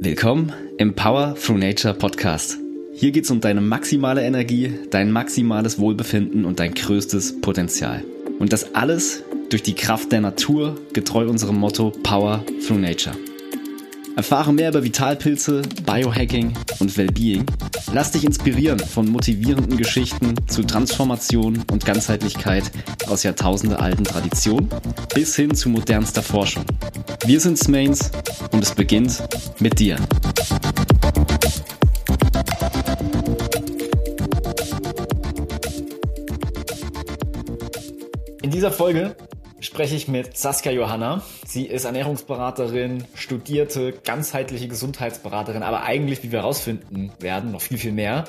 Willkommen im Power Through Nature Podcast. Hier geht's um deine maximale Energie, dein maximales Wohlbefinden und dein größtes Potenzial. Und das alles durch die Kraft der Natur, getreu unserem Motto Power Through Nature. Erfahre mehr über Vitalpilze, Biohacking und Wellbeing. Lass dich inspirieren von motivierenden Geschichten zu Transformation und Ganzheitlichkeit aus jahrtausendealten Traditionen bis hin zu modernster Forschung. Wir sind Smains und es beginnt mit dir. In dieser Folge spreche ich mit Saskia Johanna. Sie ist Ernährungsberaterin, studierte ganzheitliche Gesundheitsberaterin, aber eigentlich, wie wir herausfinden werden, noch viel, viel mehr.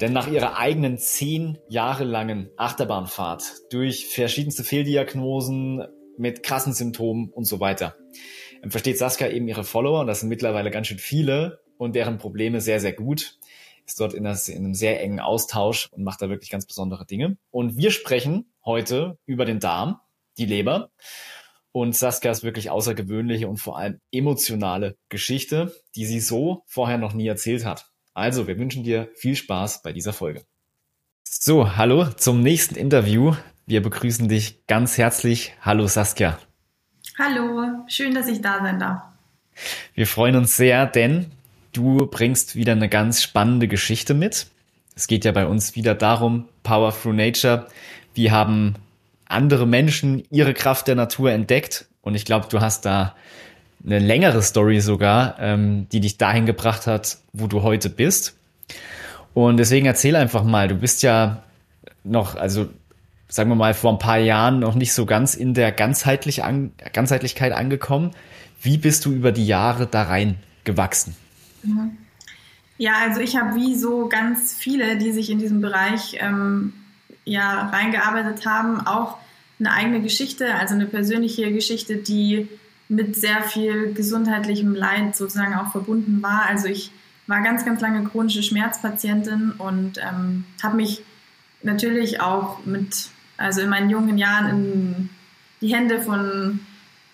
Denn nach ihrer eigenen zehn Jahre langen Achterbahnfahrt durch verschiedenste Fehldiagnosen mit krassen Symptomen und so weiter, versteht Saskia eben ihre Follower, und das sind mittlerweile ganz schön viele, und deren Probleme sehr, sehr gut ist dort in, das, in einem sehr engen Austausch und macht da wirklich ganz besondere Dinge. Und wir sprechen heute über den Darm, die Leber. Und Saskias wirklich außergewöhnliche und vor allem emotionale Geschichte, die sie so vorher noch nie erzählt hat. Also, wir wünschen dir viel Spaß bei dieser Folge. So, hallo zum nächsten Interview. Wir begrüßen dich ganz herzlich. Hallo Saskia. Hallo, schön, dass ich da sein darf. Wir freuen uns sehr, denn du bringst wieder eine ganz spannende Geschichte mit. Es geht ja bei uns wieder darum, Power Through Nature. Wir haben andere Menschen ihre Kraft der Natur entdeckt. Und ich glaube, du hast da eine längere Story sogar, ähm, die dich dahin gebracht hat, wo du heute bist. Und deswegen erzähl einfach mal, du bist ja noch, also sagen wir mal, vor ein paar Jahren noch nicht so ganz in der Ganzheitlich an, Ganzheitlichkeit angekommen. Wie bist du über die Jahre da rein gewachsen? Ja, also ich habe wie so ganz viele, die sich in diesem Bereich ähm, ja reingearbeitet haben, auch eine eigene Geschichte, also eine persönliche Geschichte, die mit sehr viel gesundheitlichem Leid sozusagen auch verbunden war. Also ich war ganz, ganz lange chronische Schmerzpatientin und ähm, habe mich natürlich auch mit, also in meinen jungen Jahren in die Hände von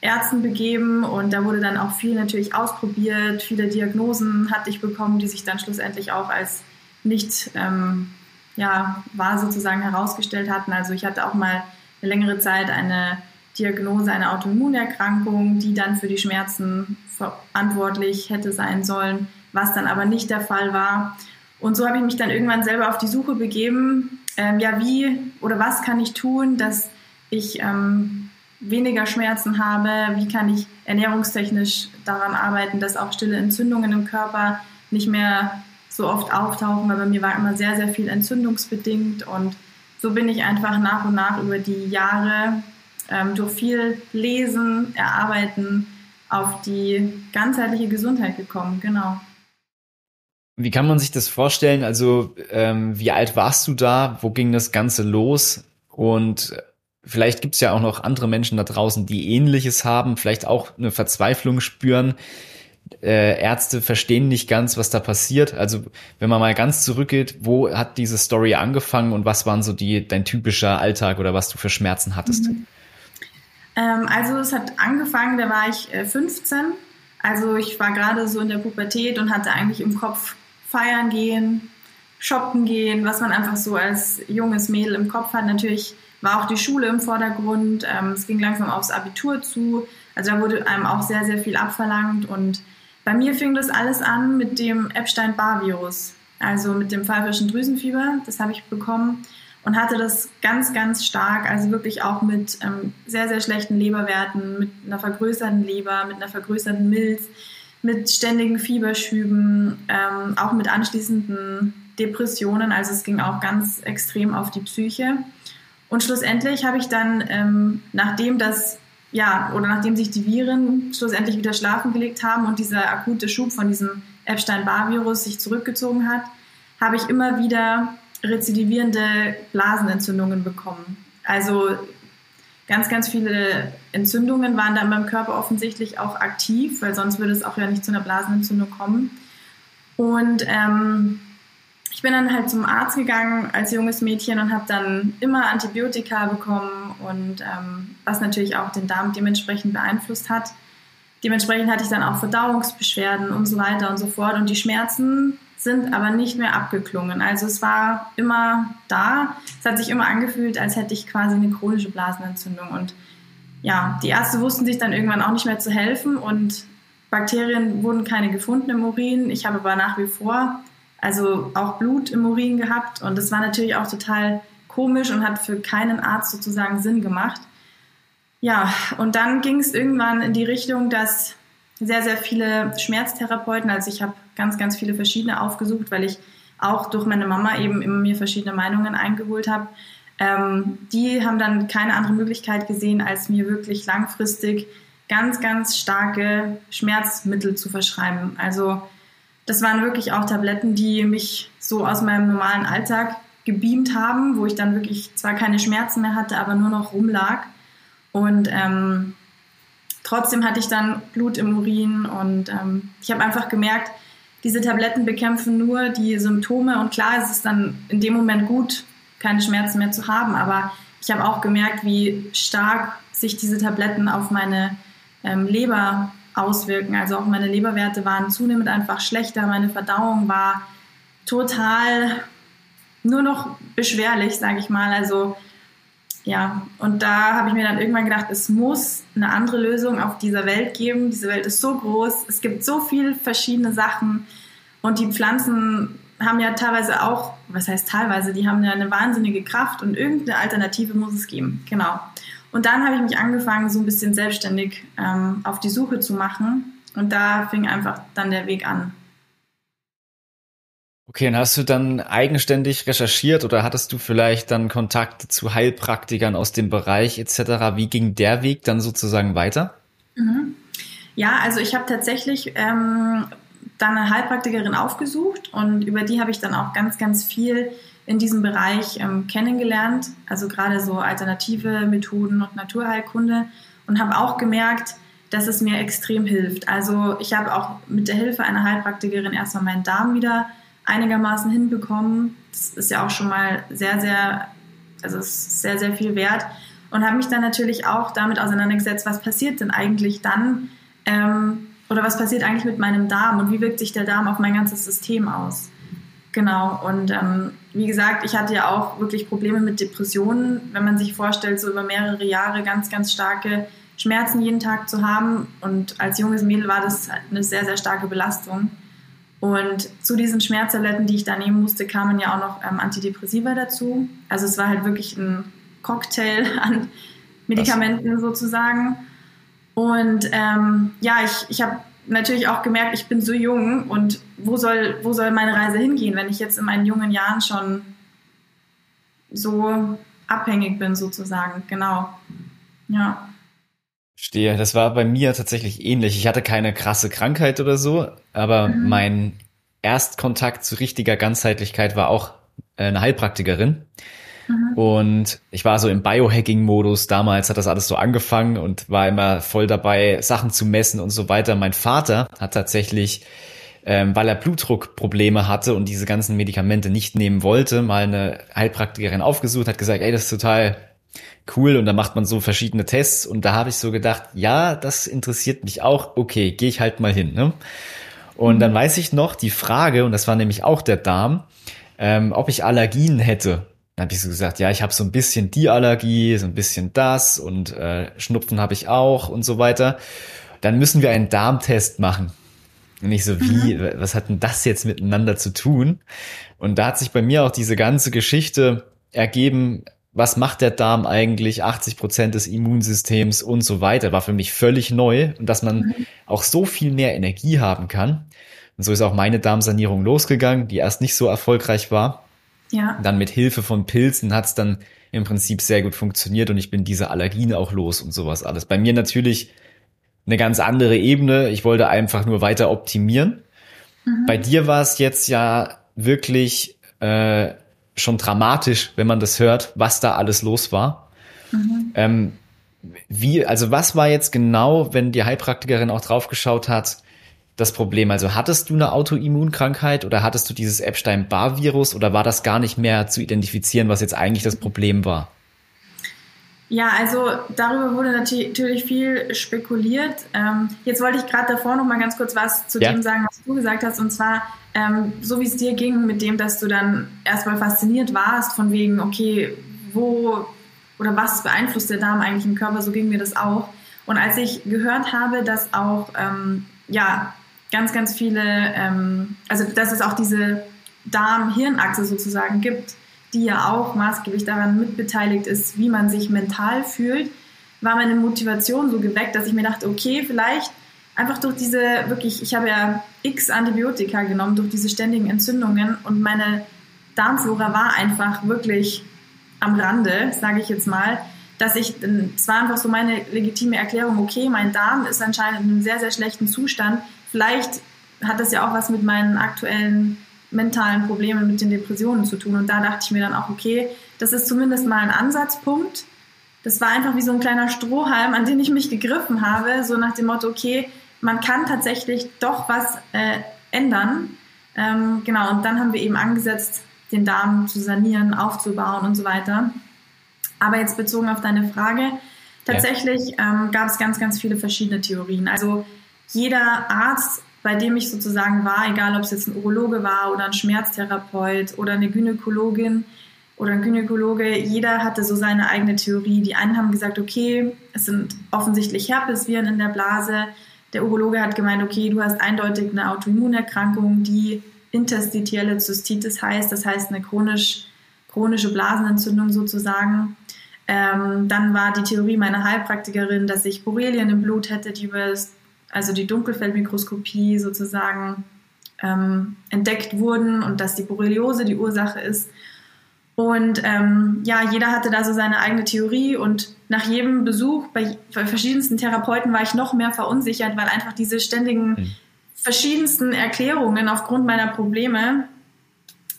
Ärzten begeben und da wurde dann auch viel natürlich ausprobiert. Viele Diagnosen hatte ich bekommen, die sich dann schlussendlich auch als nicht ähm, ja, wahr sozusagen herausgestellt hatten. Also ich hatte auch mal längere Zeit eine Diagnose einer Autoimmunerkrankung, die dann für die Schmerzen verantwortlich hätte sein sollen, was dann aber nicht der Fall war. Und so habe ich mich dann irgendwann selber auf die Suche begeben, ähm, ja, wie oder was kann ich tun, dass ich ähm, weniger Schmerzen habe, wie kann ich ernährungstechnisch daran arbeiten, dass auch stille Entzündungen im Körper nicht mehr so oft auftauchen, weil bei mir war immer sehr, sehr viel entzündungsbedingt und so bin ich einfach nach und nach über die Jahre ähm, durch viel Lesen, Erarbeiten auf die ganzheitliche Gesundheit gekommen. Genau. Wie kann man sich das vorstellen? Also, ähm, wie alt warst du da? Wo ging das Ganze los? Und vielleicht gibt es ja auch noch andere Menschen da draußen, die Ähnliches haben, vielleicht auch eine Verzweiflung spüren äh, Ärzte verstehen nicht ganz, was da passiert. Also wenn man mal ganz zurückgeht, wo hat diese Story angefangen und was waren so die dein typischer Alltag oder was du für Schmerzen hattest? Mhm. Ähm, also es hat angefangen, da war ich äh, 15. Also ich war gerade so in der Pubertät und hatte eigentlich im Kopf feiern gehen, shoppen gehen, was man einfach so als junges Mädel im Kopf hat. Natürlich war auch die Schule im Vordergrund. Ähm, es ging langsam aufs Abitur zu. Also da wurde einem auch sehr, sehr viel abverlangt und bei mir fing das alles an mit dem Epstein-Barr-Virus, also mit dem pfeifischen Drüsenfieber. Das habe ich bekommen und hatte das ganz, ganz stark, also wirklich auch mit ähm, sehr, sehr schlechten Leberwerten, mit einer vergrößerten Leber, mit einer vergrößerten Milz, mit ständigen Fieberschüben, ähm, auch mit anschließenden Depressionen. Also es ging auch ganz extrem auf die Psyche. Und schlussendlich habe ich dann, ähm, nachdem das ja, oder nachdem sich die Viren schlussendlich wieder schlafen gelegt haben und dieser akute Schub von diesem Epstein-Barr-Virus sich zurückgezogen hat, habe ich immer wieder rezidivierende Blasenentzündungen bekommen. Also ganz, ganz viele Entzündungen waren da in meinem Körper offensichtlich auch aktiv, weil sonst würde es auch ja nicht zu einer Blasenentzündung kommen. Und ähm, ich bin dann halt zum Arzt gegangen als junges Mädchen und habe dann immer Antibiotika bekommen und ähm, was natürlich auch den Darm dementsprechend beeinflusst hat. dementsprechend hatte ich dann auch Verdauungsbeschwerden und so weiter und so fort. Und die Schmerzen sind aber nicht mehr abgeklungen. Also es war immer da. Es hat sich immer angefühlt, als hätte ich quasi eine chronische Blasenentzündung. Und ja, die Ärzte wussten sich dann irgendwann auch nicht mehr zu helfen und Bakterien wurden keine gefunden im Urin. Ich habe aber nach wie vor also auch Blut im Urin gehabt und das war natürlich auch total komisch und hat für keinen Arzt sozusagen Sinn gemacht. Ja, und dann ging es irgendwann in die Richtung, dass sehr, sehr viele Schmerztherapeuten, also ich habe ganz, ganz viele verschiedene aufgesucht, weil ich auch durch meine Mama eben immer mir verschiedene Meinungen eingeholt habe. Ähm, die haben dann keine andere Möglichkeit gesehen, als mir wirklich langfristig ganz, ganz starke Schmerzmittel zu verschreiben. Also das waren wirklich auch Tabletten, die mich so aus meinem normalen Alltag gebeamt haben, wo ich dann wirklich zwar keine Schmerzen mehr hatte, aber nur noch rumlag. Und ähm, trotzdem hatte ich dann Blut im Urin und ähm, ich habe einfach gemerkt, diese Tabletten bekämpfen nur die Symptome und klar ist es dann in dem Moment gut, keine Schmerzen mehr zu haben, aber ich habe auch gemerkt, wie stark sich diese Tabletten auf meine ähm, Leber auswirken. Also auch meine Leberwerte waren zunehmend einfach schlechter, meine Verdauung war total nur noch beschwerlich, sage ich mal. Also ja, und da habe ich mir dann irgendwann gedacht, es muss eine andere Lösung auf dieser Welt geben. Diese Welt ist so groß, es gibt so viele verschiedene Sachen und die Pflanzen haben ja teilweise auch, was heißt teilweise, die haben ja eine wahnsinnige Kraft und irgendeine Alternative muss es geben. Genau. Und dann habe ich mich angefangen, so ein bisschen selbstständig ähm, auf die Suche zu machen. Und da fing einfach dann der Weg an. Okay, und hast du dann eigenständig recherchiert oder hattest du vielleicht dann Kontakte zu Heilpraktikern aus dem Bereich etc.? Wie ging der Weg dann sozusagen weiter? Mhm. Ja, also ich habe tatsächlich ähm, dann eine Heilpraktikerin aufgesucht und über die habe ich dann auch ganz, ganz viel in diesem Bereich ähm, kennengelernt, also gerade so alternative Methoden und Naturheilkunde und habe auch gemerkt, dass es mir extrem hilft. Also ich habe auch mit der Hilfe einer Heilpraktikerin erstmal meinen Darm wieder einigermaßen hinbekommen. Das ist ja auch schon mal sehr, sehr, also ist sehr, sehr viel wert. Und habe mich dann natürlich auch damit auseinandergesetzt, was passiert denn eigentlich dann ähm, oder was passiert eigentlich mit meinem Darm und wie wirkt sich der Darm auf mein ganzes System aus. Genau, und ähm, wie gesagt, ich hatte ja auch wirklich Probleme mit Depressionen, wenn man sich vorstellt, so über mehrere Jahre ganz, ganz starke Schmerzen jeden Tag zu haben. Und als junges Mädel war das eine sehr, sehr starke Belastung. Und zu diesen Schmerztabletten, die ich da nehmen musste, kamen ja auch noch ähm, Antidepressiva dazu. Also es war halt wirklich ein Cocktail an Medikamenten Was? sozusagen. Und ähm, ja, ich, ich habe natürlich auch gemerkt, ich bin so jung und wo soll, wo soll meine Reise hingehen, wenn ich jetzt in meinen jungen Jahren schon so abhängig bin, sozusagen. Genau. Ja. Stehe. Das war bei mir tatsächlich ähnlich. Ich hatte keine krasse Krankheit oder so, aber mhm. mein Erstkontakt zu richtiger Ganzheitlichkeit war auch eine Heilpraktikerin. Mhm. Und ich war so im Biohacking-Modus. Damals hat das alles so angefangen und war immer voll dabei, Sachen zu messen und so weiter. Mein Vater hat tatsächlich, ähm, weil er Blutdruckprobleme hatte und diese ganzen Medikamente nicht nehmen wollte, mal eine Heilpraktikerin aufgesucht, hat gesagt, ey, das ist total cool und da macht man so verschiedene Tests und da habe ich so gedacht, ja, das interessiert mich auch, okay, gehe ich halt mal hin. Ne? Und dann weiß ich noch die Frage, und das war nämlich auch der Darm, ähm, ob ich Allergien hätte. Dann habe ich so gesagt, ja, ich habe so ein bisschen die Allergie, so ein bisschen das und äh, Schnupfen habe ich auch und so weiter. Dann müssen wir einen Darmtest machen. Und ich so, wie, mhm. was hat denn das jetzt miteinander zu tun? Und da hat sich bei mir auch diese ganze Geschichte ergeben, was macht der Darm eigentlich, 80 Prozent des Immunsystems und so weiter, war für mich völlig neu und dass man mhm. auch so viel mehr Energie haben kann. Und so ist auch meine Darmsanierung losgegangen, die erst nicht so erfolgreich war. Ja. Dann mit Hilfe von Pilzen hat es dann im Prinzip sehr gut funktioniert und ich bin diese Allergien auch los und sowas alles. Bei mir natürlich eine ganz andere Ebene. Ich wollte einfach nur weiter optimieren. Mhm. Bei dir war es jetzt ja wirklich äh, schon dramatisch, wenn man das hört, was da alles los war. Mhm. Ähm, wie, also was war jetzt genau, wenn die Heilpraktikerin auch draufgeschaut hat, das Problem? Also hattest du eine Autoimmunkrankheit oder hattest du dieses Epstein-Barr-Virus oder war das gar nicht mehr zu identifizieren, was jetzt eigentlich das Problem war? Ja, also darüber wurde natürlich viel spekuliert. Ähm, jetzt wollte ich gerade davor noch mal ganz kurz was zu ja. dem sagen, was du gesagt hast. Und zwar, ähm, so wie es dir ging mit dem, dass du dann erstmal fasziniert warst von wegen, okay, wo oder was beeinflusst der Darm eigentlich im Körper, so ging mir das auch. Und als ich gehört habe, dass auch, ähm, ja, ganz, ganz viele, ähm, also dass es auch diese Darm-Hirnachse sozusagen gibt, die ja auch maßgeblich daran mitbeteiligt ist, wie man sich mental fühlt, war meine Motivation so geweckt, dass ich mir dachte, okay, vielleicht einfach durch diese wirklich, ich habe ja x Antibiotika genommen, durch diese ständigen Entzündungen und meine Darmflora war einfach wirklich am Rande, sage ich jetzt mal, dass ich, es war einfach so meine legitime Erklärung, okay, mein Darm ist anscheinend in einem sehr, sehr schlechten Zustand. Vielleicht hat das ja auch was mit meinen aktuellen mentalen Problemen, mit den Depressionen zu tun. Und da dachte ich mir dann auch, okay, das ist zumindest mal ein Ansatzpunkt. Das war einfach wie so ein kleiner Strohhalm, an den ich mich gegriffen habe, so nach dem Motto, okay, man kann tatsächlich doch was äh, ändern. Ähm, genau, und dann haben wir eben angesetzt, den Darm zu sanieren, aufzubauen und so weiter. Aber jetzt bezogen auf deine Frage, tatsächlich ja. ähm, gab es ganz, ganz viele verschiedene Theorien. Also jeder Arzt bei dem ich sozusagen war, egal ob es jetzt ein Urologe war oder ein Schmerztherapeut oder eine Gynäkologin oder ein Gynäkologe, jeder hatte so seine eigene Theorie. Die einen haben gesagt, okay, es sind offensichtlich Herpesviren in der Blase. Der Urologe hat gemeint, okay, du hast eindeutig eine Autoimmunerkrankung, die interstitielle Zystitis heißt, das heißt eine chronisch, chronische Blasenentzündung sozusagen. Ähm, dann war die Theorie meiner Heilpraktikerin, dass ich Borrelien im Blut hätte, die über das also die Dunkelfeldmikroskopie sozusagen ähm, entdeckt wurden und dass die Borreliose die Ursache ist. Und ähm, ja, jeder hatte da so seine eigene Theorie und nach jedem Besuch bei, bei verschiedensten Therapeuten war ich noch mehr verunsichert, weil einfach diese ständigen mhm. verschiedensten Erklärungen aufgrund meiner Probleme,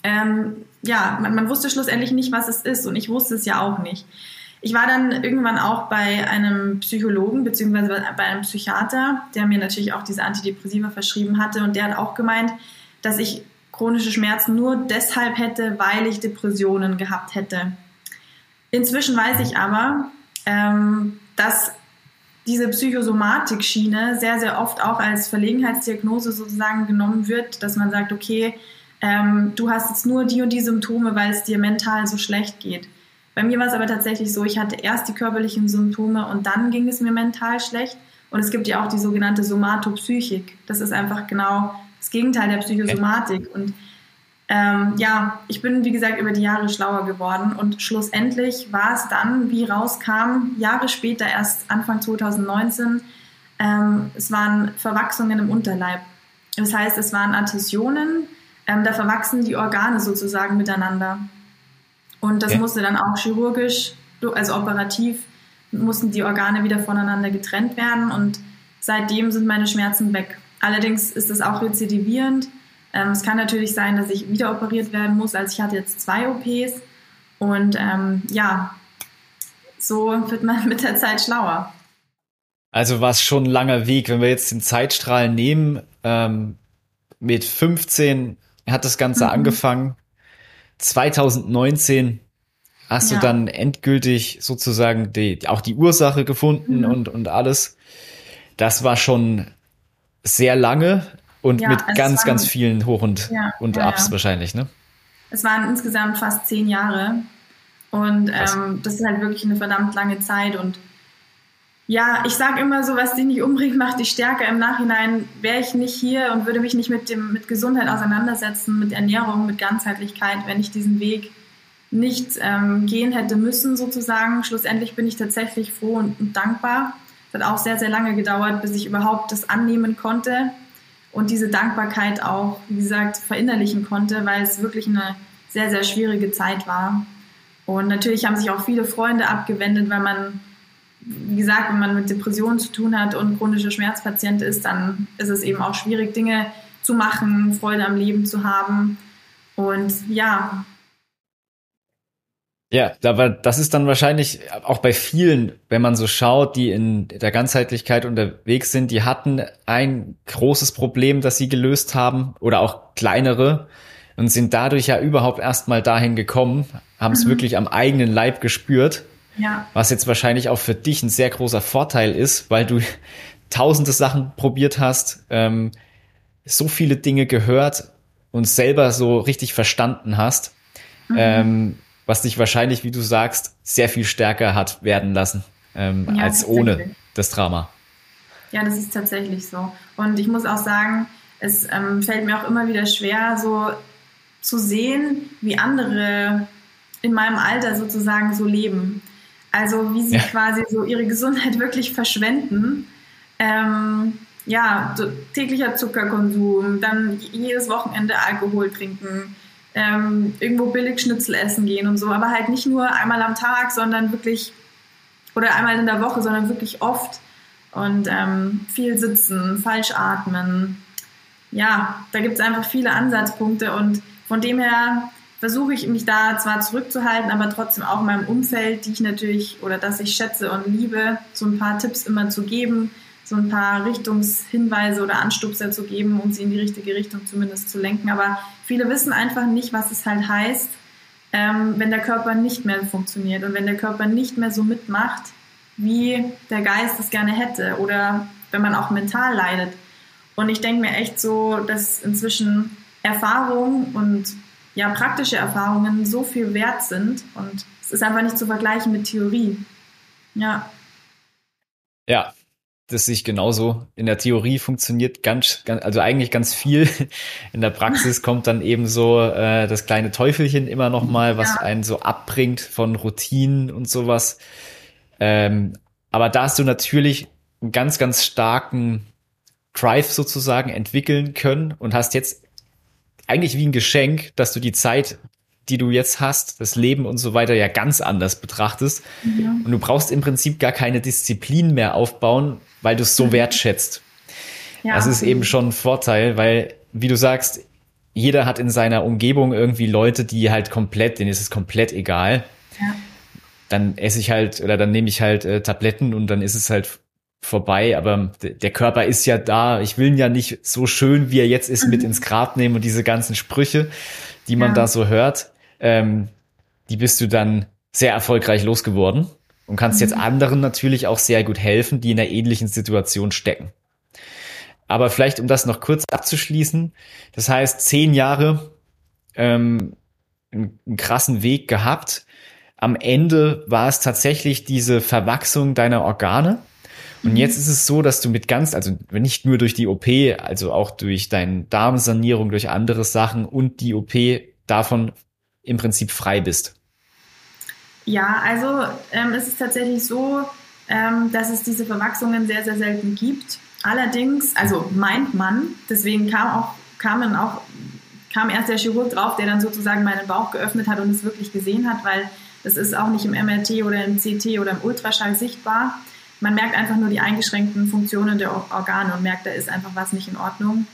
ähm, ja, man, man wusste schlussendlich nicht, was es ist und ich wusste es ja auch nicht. Ich war dann irgendwann auch bei einem Psychologen beziehungsweise bei einem Psychiater, der mir natürlich auch diese Antidepressiva verschrieben hatte und der hat auch gemeint, dass ich chronische Schmerzen nur deshalb hätte, weil ich Depressionen gehabt hätte. Inzwischen weiß ich aber, ähm, dass diese Psychosomatik-Schiene sehr, sehr oft auch als Verlegenheitsdiagnose sozusagen genommen wird, dass man sagt, okay, ähm, du hast jetzt nur die und die Symptome, weil es dir mental so schlecht geht. Bei mir war es aber tatsächlich so, ich hatte erst die körperlichen Symptome und dann ging es mir mental schlecht. Und es gibt ja auch die sogenannte Somatopsychik. Das ist einfach genau das Gegenteil der Psychosomatik. Und ähm, ja, ich bin, wie gesagt, über die Jahre schlauer geworden. Und schlussendlich war es dann, wie rauskam, Jahre später, erst Anfang 2019, ähm, es waren Verwachsungen im Unterleib. Das heißt, es waren Adhäsionen, ähm, da verwachsen die Organe sozusagen miteinander. Und das okay. musste dann auch chirurgisch, also operativ, mussten die Organe wieder voneinander getrennt werden und seitdem sind meine Schmerzen weg. Allerdings ist es auch rezidivierend. Ähm, es kann natürlich sein, dass ich wieder operiert werden muss. Also ich hatte jetzt zwei OPs und ähm, ja, so wird man mit der Zeit schlauer. Also war es schon ein langer Weg. Wenn wir jetzt den Zeitstrahl nehmen, ähm, mit 15 hat das Ganze mhm. angefangen. 2019 hast ja. du dann endgültig sozusagen die, auch die Ursache gefunden mhm. und, und alles. Das war schon sehr lange und ja, mit ganz, ganz vielen Hoch- und, ja, und Ups wahrscheinlich, ne? Es waren insgesamt fast zehn Jahre. Und ähm, das ist halt wirklich eine verdammt lange Zeit. Und ja, ich sage immer so, was dich nicht umbringt, macht dich stärker. Im Nachhinein wäre ich nicht hier und würde mich nicht mit, dem, mit Gesundheit auseinandersetzen, mit Ernährung, mit Ganzheitlichkeit, wenn ich diesen Weg nicht ähm, gehen hätte müssen, sozusagen. Schlussendlich bin ich tatsächlich froh und, und dankbar. Es hat auch sehr, sehr lange gedauert, bis ich überhaupt das annehmen konnte und diese Dankbarkeit auch, wie gesagt, verinnerlichen konnte, weil es wirklich eine sehr, sehr schwierige Zeit war. Und natürlich haben sich auch viele Freunde abgewendet, weil man wie gesagt, wenn man mit Depressionen zu tun hat und chronischer Schmerzpatient ist, dann ist es eben auch schwierig, Dinge zu machen, Freude am Leben zu haben. Und ja. Ja, aber das ist dann wahrscheinlich auch bei vielen, wenn man so schaut, die in der Ganzheitlichkeit unterwegs sind, die hatten ein großes Problem, das sie gelöst haben oder auch kleinere und sind dadurch ja überhaupt erst mal dahin gekommen, haben es mhm. wirklich am eigenen Leib gespürt Ja. Was jetzt wahrscheinlich auch für dich ein sehr großer Vorteil ist, weil du tausende Sachen probiert hast, ähm, so viele Dinge gehört und selber so richtig verstanden hast, mhm. ähm, was dich wahrscheinlich, wie du sagst, sehr viel stärker hat werden lassen ähm, ja, als ohne das Drama. Ja, das ist tatsächlich so. Und ich muss auch sagen, es ähm, fällt mir auch immer wieder schwer, so zu sehen, wie andere in meinem Alter sozusagen so leben. Also wie sie ja. quasi so ihre Gesundheit wirklich verschwenden. Ähm, ja, so täglicher Zuckerkonsum, dann jedes Wochenende Alkohol trinken, ähm, irgendwo billig Schnitzel essen gehen und so, aber halt nicht nur einmal am Tag, sondern wirklich, oder einmal in der Woche, sondern wirklich oft und ähm, viel sitzen, falsch atmen. Ja, da gibt es einfach viele Ansatzpunkte und von dem her versuche ich mich da zwar zurückzuhalten, aber trotzdem auch in meinem Umfeld, die ich natürlich oder das ich schätze und liebe, so ein paar Tipps immer zu geben, so ein paar Richtungshinweise oder Anstupser zu geben, um sie in die richtige Richtung zumindest zu lenken. Aber viele wissen einfach nicht, was es halt heißt, ähm, wenn der Körper nicht mehr funktioniert und wenn der Körper nicht mehr so mitmacht, wie der Geist es gerne hätte oder wenn man auch mental leidet. Und ich denke mir echt so, dass inzwischen Erfahrung und ja, praktische Erfahrungen so viel wert sind und es ist einfach nicht zu vergleichen mit Theorie. Ja. Ja, das sehe ich genauso. In der Theorie funktioniert ganz, ganz also eigentlich ganz viel. In der Praxis kommt dann eben so äh, das kleine Teufelchen immer noch mal, was ja. einen so abbringt von Routinen und sowas. Ähm, aber da hast du natürlich einen ganz, ganz starken Drive sozusagen entwickeln können und hast jetzt eigentlich wie ein Geschenk, dass du die Zeit die du jetzt hast, das Leben und so weiter ja ganz anders betrachtest. Ja. Und du brauchst im Prinzip gar keine Disziplin mehr aufbauen, weil du es so mhm. wertschätzt. Ja, das ist eben schon ein Vorteil, weil, wie du sagst, jeder hat in seiner Umgebung irgendwie Leute, die halt komplett, denen ist es komplett egal. Ja. Dann esse ich halt oder dann nehme ich halt äh, Tabletten und dann ist es halt vorbei, aber der Körper ist ja da. Ich will ihn ja nicht so schön, wie er jetzt ist, mhm. mit ins Grab nehmen und diese ganzen Sprüche, die man ja. da so hört ähm, die bist du dann sehr erfolgreich losgeworden und kannst mhm. jetzt anderen natürlich auch sehr gut helfen, die in einer ähnlichen Situation stecken. Aber vielleicht, um das noch kurz abzuschließen, das heißt, zehn Jahre ähm, einen, einen krassen Weg gehabt. Am Ende war es tatsächlich diese Verwachsung deiner Organe. Und mhm. jetzt ist es so, dass du mit ganz, also nicht nur durch die OP, also auch durch deine Darmsanierung, durch andere Sachen und die OP davon im Prinzip frei bist? Ja, also ähm, es ist tatsächlich so, ähm, dass es diese Verwachsungen sehr, sehr selten gibt. Allerdings, also meint man, deswegen kam auch, kamen auch, kam erst der Chirurg drauf, der dann sozusagen meinen Bauch geöffnet hat und es wirklich gesehen hat, weil es ist auch nicht im MRT oder im CT oder im Ultraschall sichtbar. Man merkt einfach nur die eingeschränkten Funktionen der Organe und merkt, da ist einfach was nicht in Ordnung.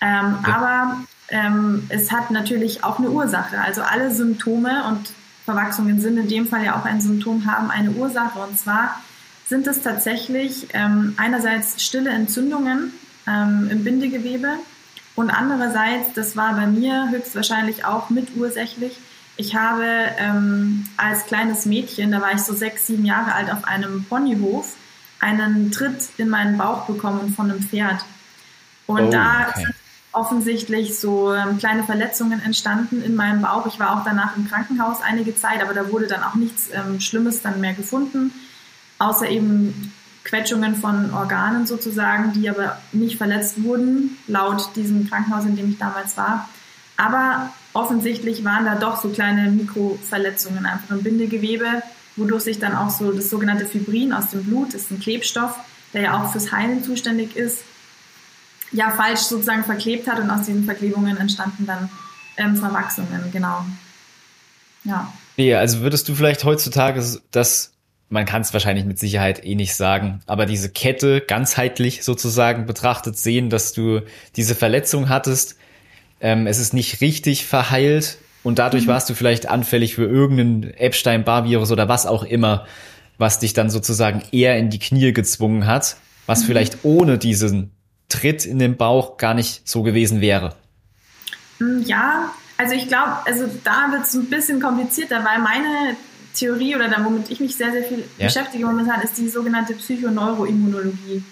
Ähm, ja. Aber ähm, es hat natürlich auch eine Ursache. Also alle Symptome und Verwachsungen sind in dem Fall ja auch ein Symptom, haben eine Ursache. Und zwar sind es tatsächlich ähm, einerseits stille Entzündungen ähm, im Bindegewebe und andererseits, das war bei mir höchstwahrscheinlich auch mitursächlich, ich habe ähm, als kleines Mädchen, da war ich so sechs, sieben Jahre alt, auf einem Ponyhof einen Tritt in meinen Bauch bekommen von einem Pferd. Und oh, da okay offensichtlich so ähm, kleine Verletzungen entstanden in meinem Bauch. Ich war auch danach im Krankenhaus einige Zeit, aber da wurde dann auch nichts ähm, Schlimmes dann mehr gefunden, außer eben Quetschungen von Organen sozusagen, die aber nicht verletzt wurden, laut diesem Krankenhaus, in dem ich damals war. Aber offensichtlich waren da doch so kleine Mikroverletzungen einfach im Bindegewebe, wodurch sich dann auch so das sogenannte Fibrin aus dem Blut, das ist ein Klebstoff, der ja auch fürs Heilen zuständig ist, ja falsch sozusagen verklebt hat und aus diesen Verklebungen entstanden dann ähm, Verwachsungen, genau. Ja. Nee, also würdest du vielleicht heutzutage das, man kann es wahrscheinlich mit Sicherheit eh nicht sagen, aber diese Kette ganzheitlich sozusagen betrachtet sehen, dass du diese Verletzung hattest, ähm, es ist nicht richtig verheilt und dadurch mhm. warst du vielleicht anfällig für irgendeinen Epstein-Barr-Virus oder was auch immer, was dich dann sozusagen eher in die Knie gezwungen hat, was mhm. vielleicht ohne diesen Tritt in den Bauch gar nicht so gewesen wäre? Hm, ja, also ich glaube, also da wird es ein bisschen komplizierter, weil meine Theorie oder da, womit ich mich sehr, sehr viel ja. beschäftige momentan, ist die sogenannte Psychoneuroimmunologie.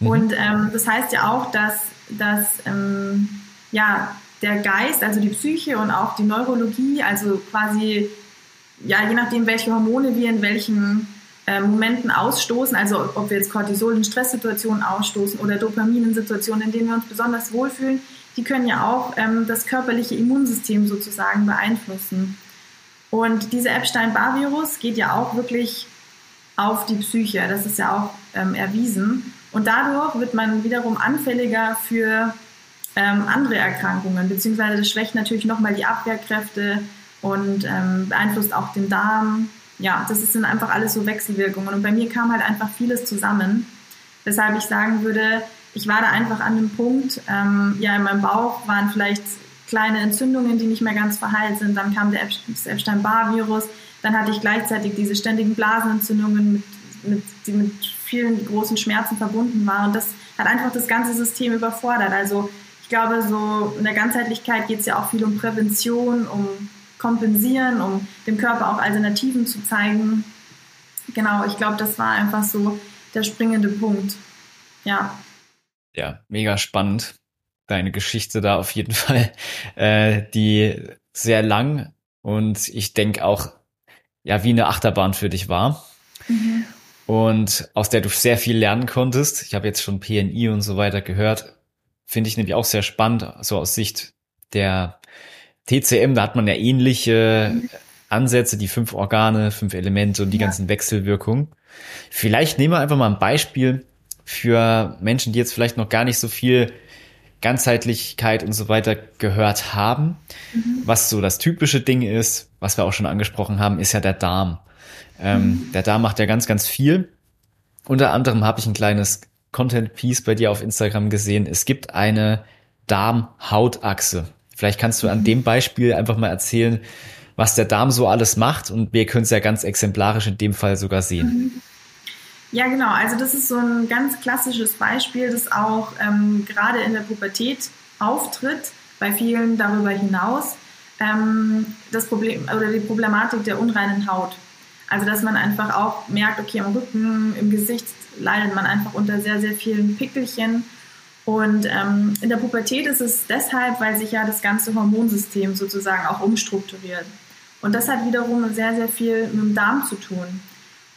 Mhm. Und ähm, das heißt ja auch, dass, dass ähm, ja, der Geist, also die Psyche und auch die Neurologie, also quasi, ja, je nachdem, welche Hormone wir in welchen äh, Momenten ausstoßen, also ob wir jetzt Cortisol in Stresssituationen ausstoßen oder Dopamin in Situationen, in denen wir uns besonders wohlfühlen, die können ja auch ähm, das körperliche Immunsystem sozusagen beeinflussen. Und dieser Epstein-Barr-Virus geht ja auch wirklich auf die Psyche, das ist ja auch ähm, erwiesen. Und dadurch wird man wiederum anfälliger für ähm, andere Erkrankungen, beziehungsweise das schwächt natürlich nochmal die Abwehrkräfte und ähm, beeinflusst auch den Darm. Ja, das sind einfach alles so Wechselwirkungen. Und bei mir kam halt einfach vieles zusammen, weshalb ich sagen würde, ich war da einfach an dem Punkt, ähm, ja, in meinem Bauch waren vielleicht kleine Entzündungen, die nicht mehr ganz verheilt sind. Dann kam der Epstein-Barr-Virus. Dann hatte ich gleichzeitig diese ständigen Blasenentzündungen, mit, mit, die mit vielen großen Schmerzen verbunden waren. Und das hat einfach das ganze System überfordert. Also ich glaube, so in der Ganzheitlichkeit geht es ja auch viel um Prävention, um Kompensieren, um dem Körper auch Alternativen zu zeigen. Genau, ich glaube, das war einfach so der springende Punkt. Ja. Ja, mega spannend. Deine Geschichte da auf jeden Fall, äh, die sehr lang und ich denke auch, ja, wie eine Achterbahn für dich war. Mhm. Und aus der du sehr viel lernen konntest. Ich habe jetzt schon PNI und so weiter gehört finde ich nämlich auch sehr spannend, so aus Sicht der TCM, da hat man ja ähnliche Ansätze, die fünf Organe, fünf Elemente und die ja. ganzen Wechselwirkungen. Vielleicht nehmen wir einfach mal ein Beispiel für Menschen, die jetzt vielleicht noch gar nicht so viel Ganzheitlichkeit und so weiter gehört haben. Mhm. Was so das typische Ding ist, was wir auch schon angesprochen haben, ist ja der Darm. Ähm, mhm. Der Darm macht ja ganz, ganz viel. Unter anderem habe ich ein kleines Content Piece bei dir auf Instagram gesehen. Es gibt eine Darm-Hautachse. Vielleicht kannst du an mhm. dem Beispiel einfach mal erzählen, was der Darm so alles macht und wir können es ja ganz exemplarisch in dem Fall sogar sehen. Mhm. Ja, genau. Also das ist so ein ganz klassisches Beispiel, das auch ähm, gerade in der Pubertät auftritt, bei vielen darüber hinaus. Ähm, das Problem oder die Problematik der unreinen Haut. Also dass man einfach auch merkt, okay, am Rücken, im Gesicht leidet man einfach unter sehr, sehr vielen Pickelchen. Und ähm, in der Pubertät ist es deshalb, weil sich ja das ganze Hormonsystem sozusagen auch umstrukturiert. Und das hat wiederum sehr, sehr viel mit dem Darm zu tun.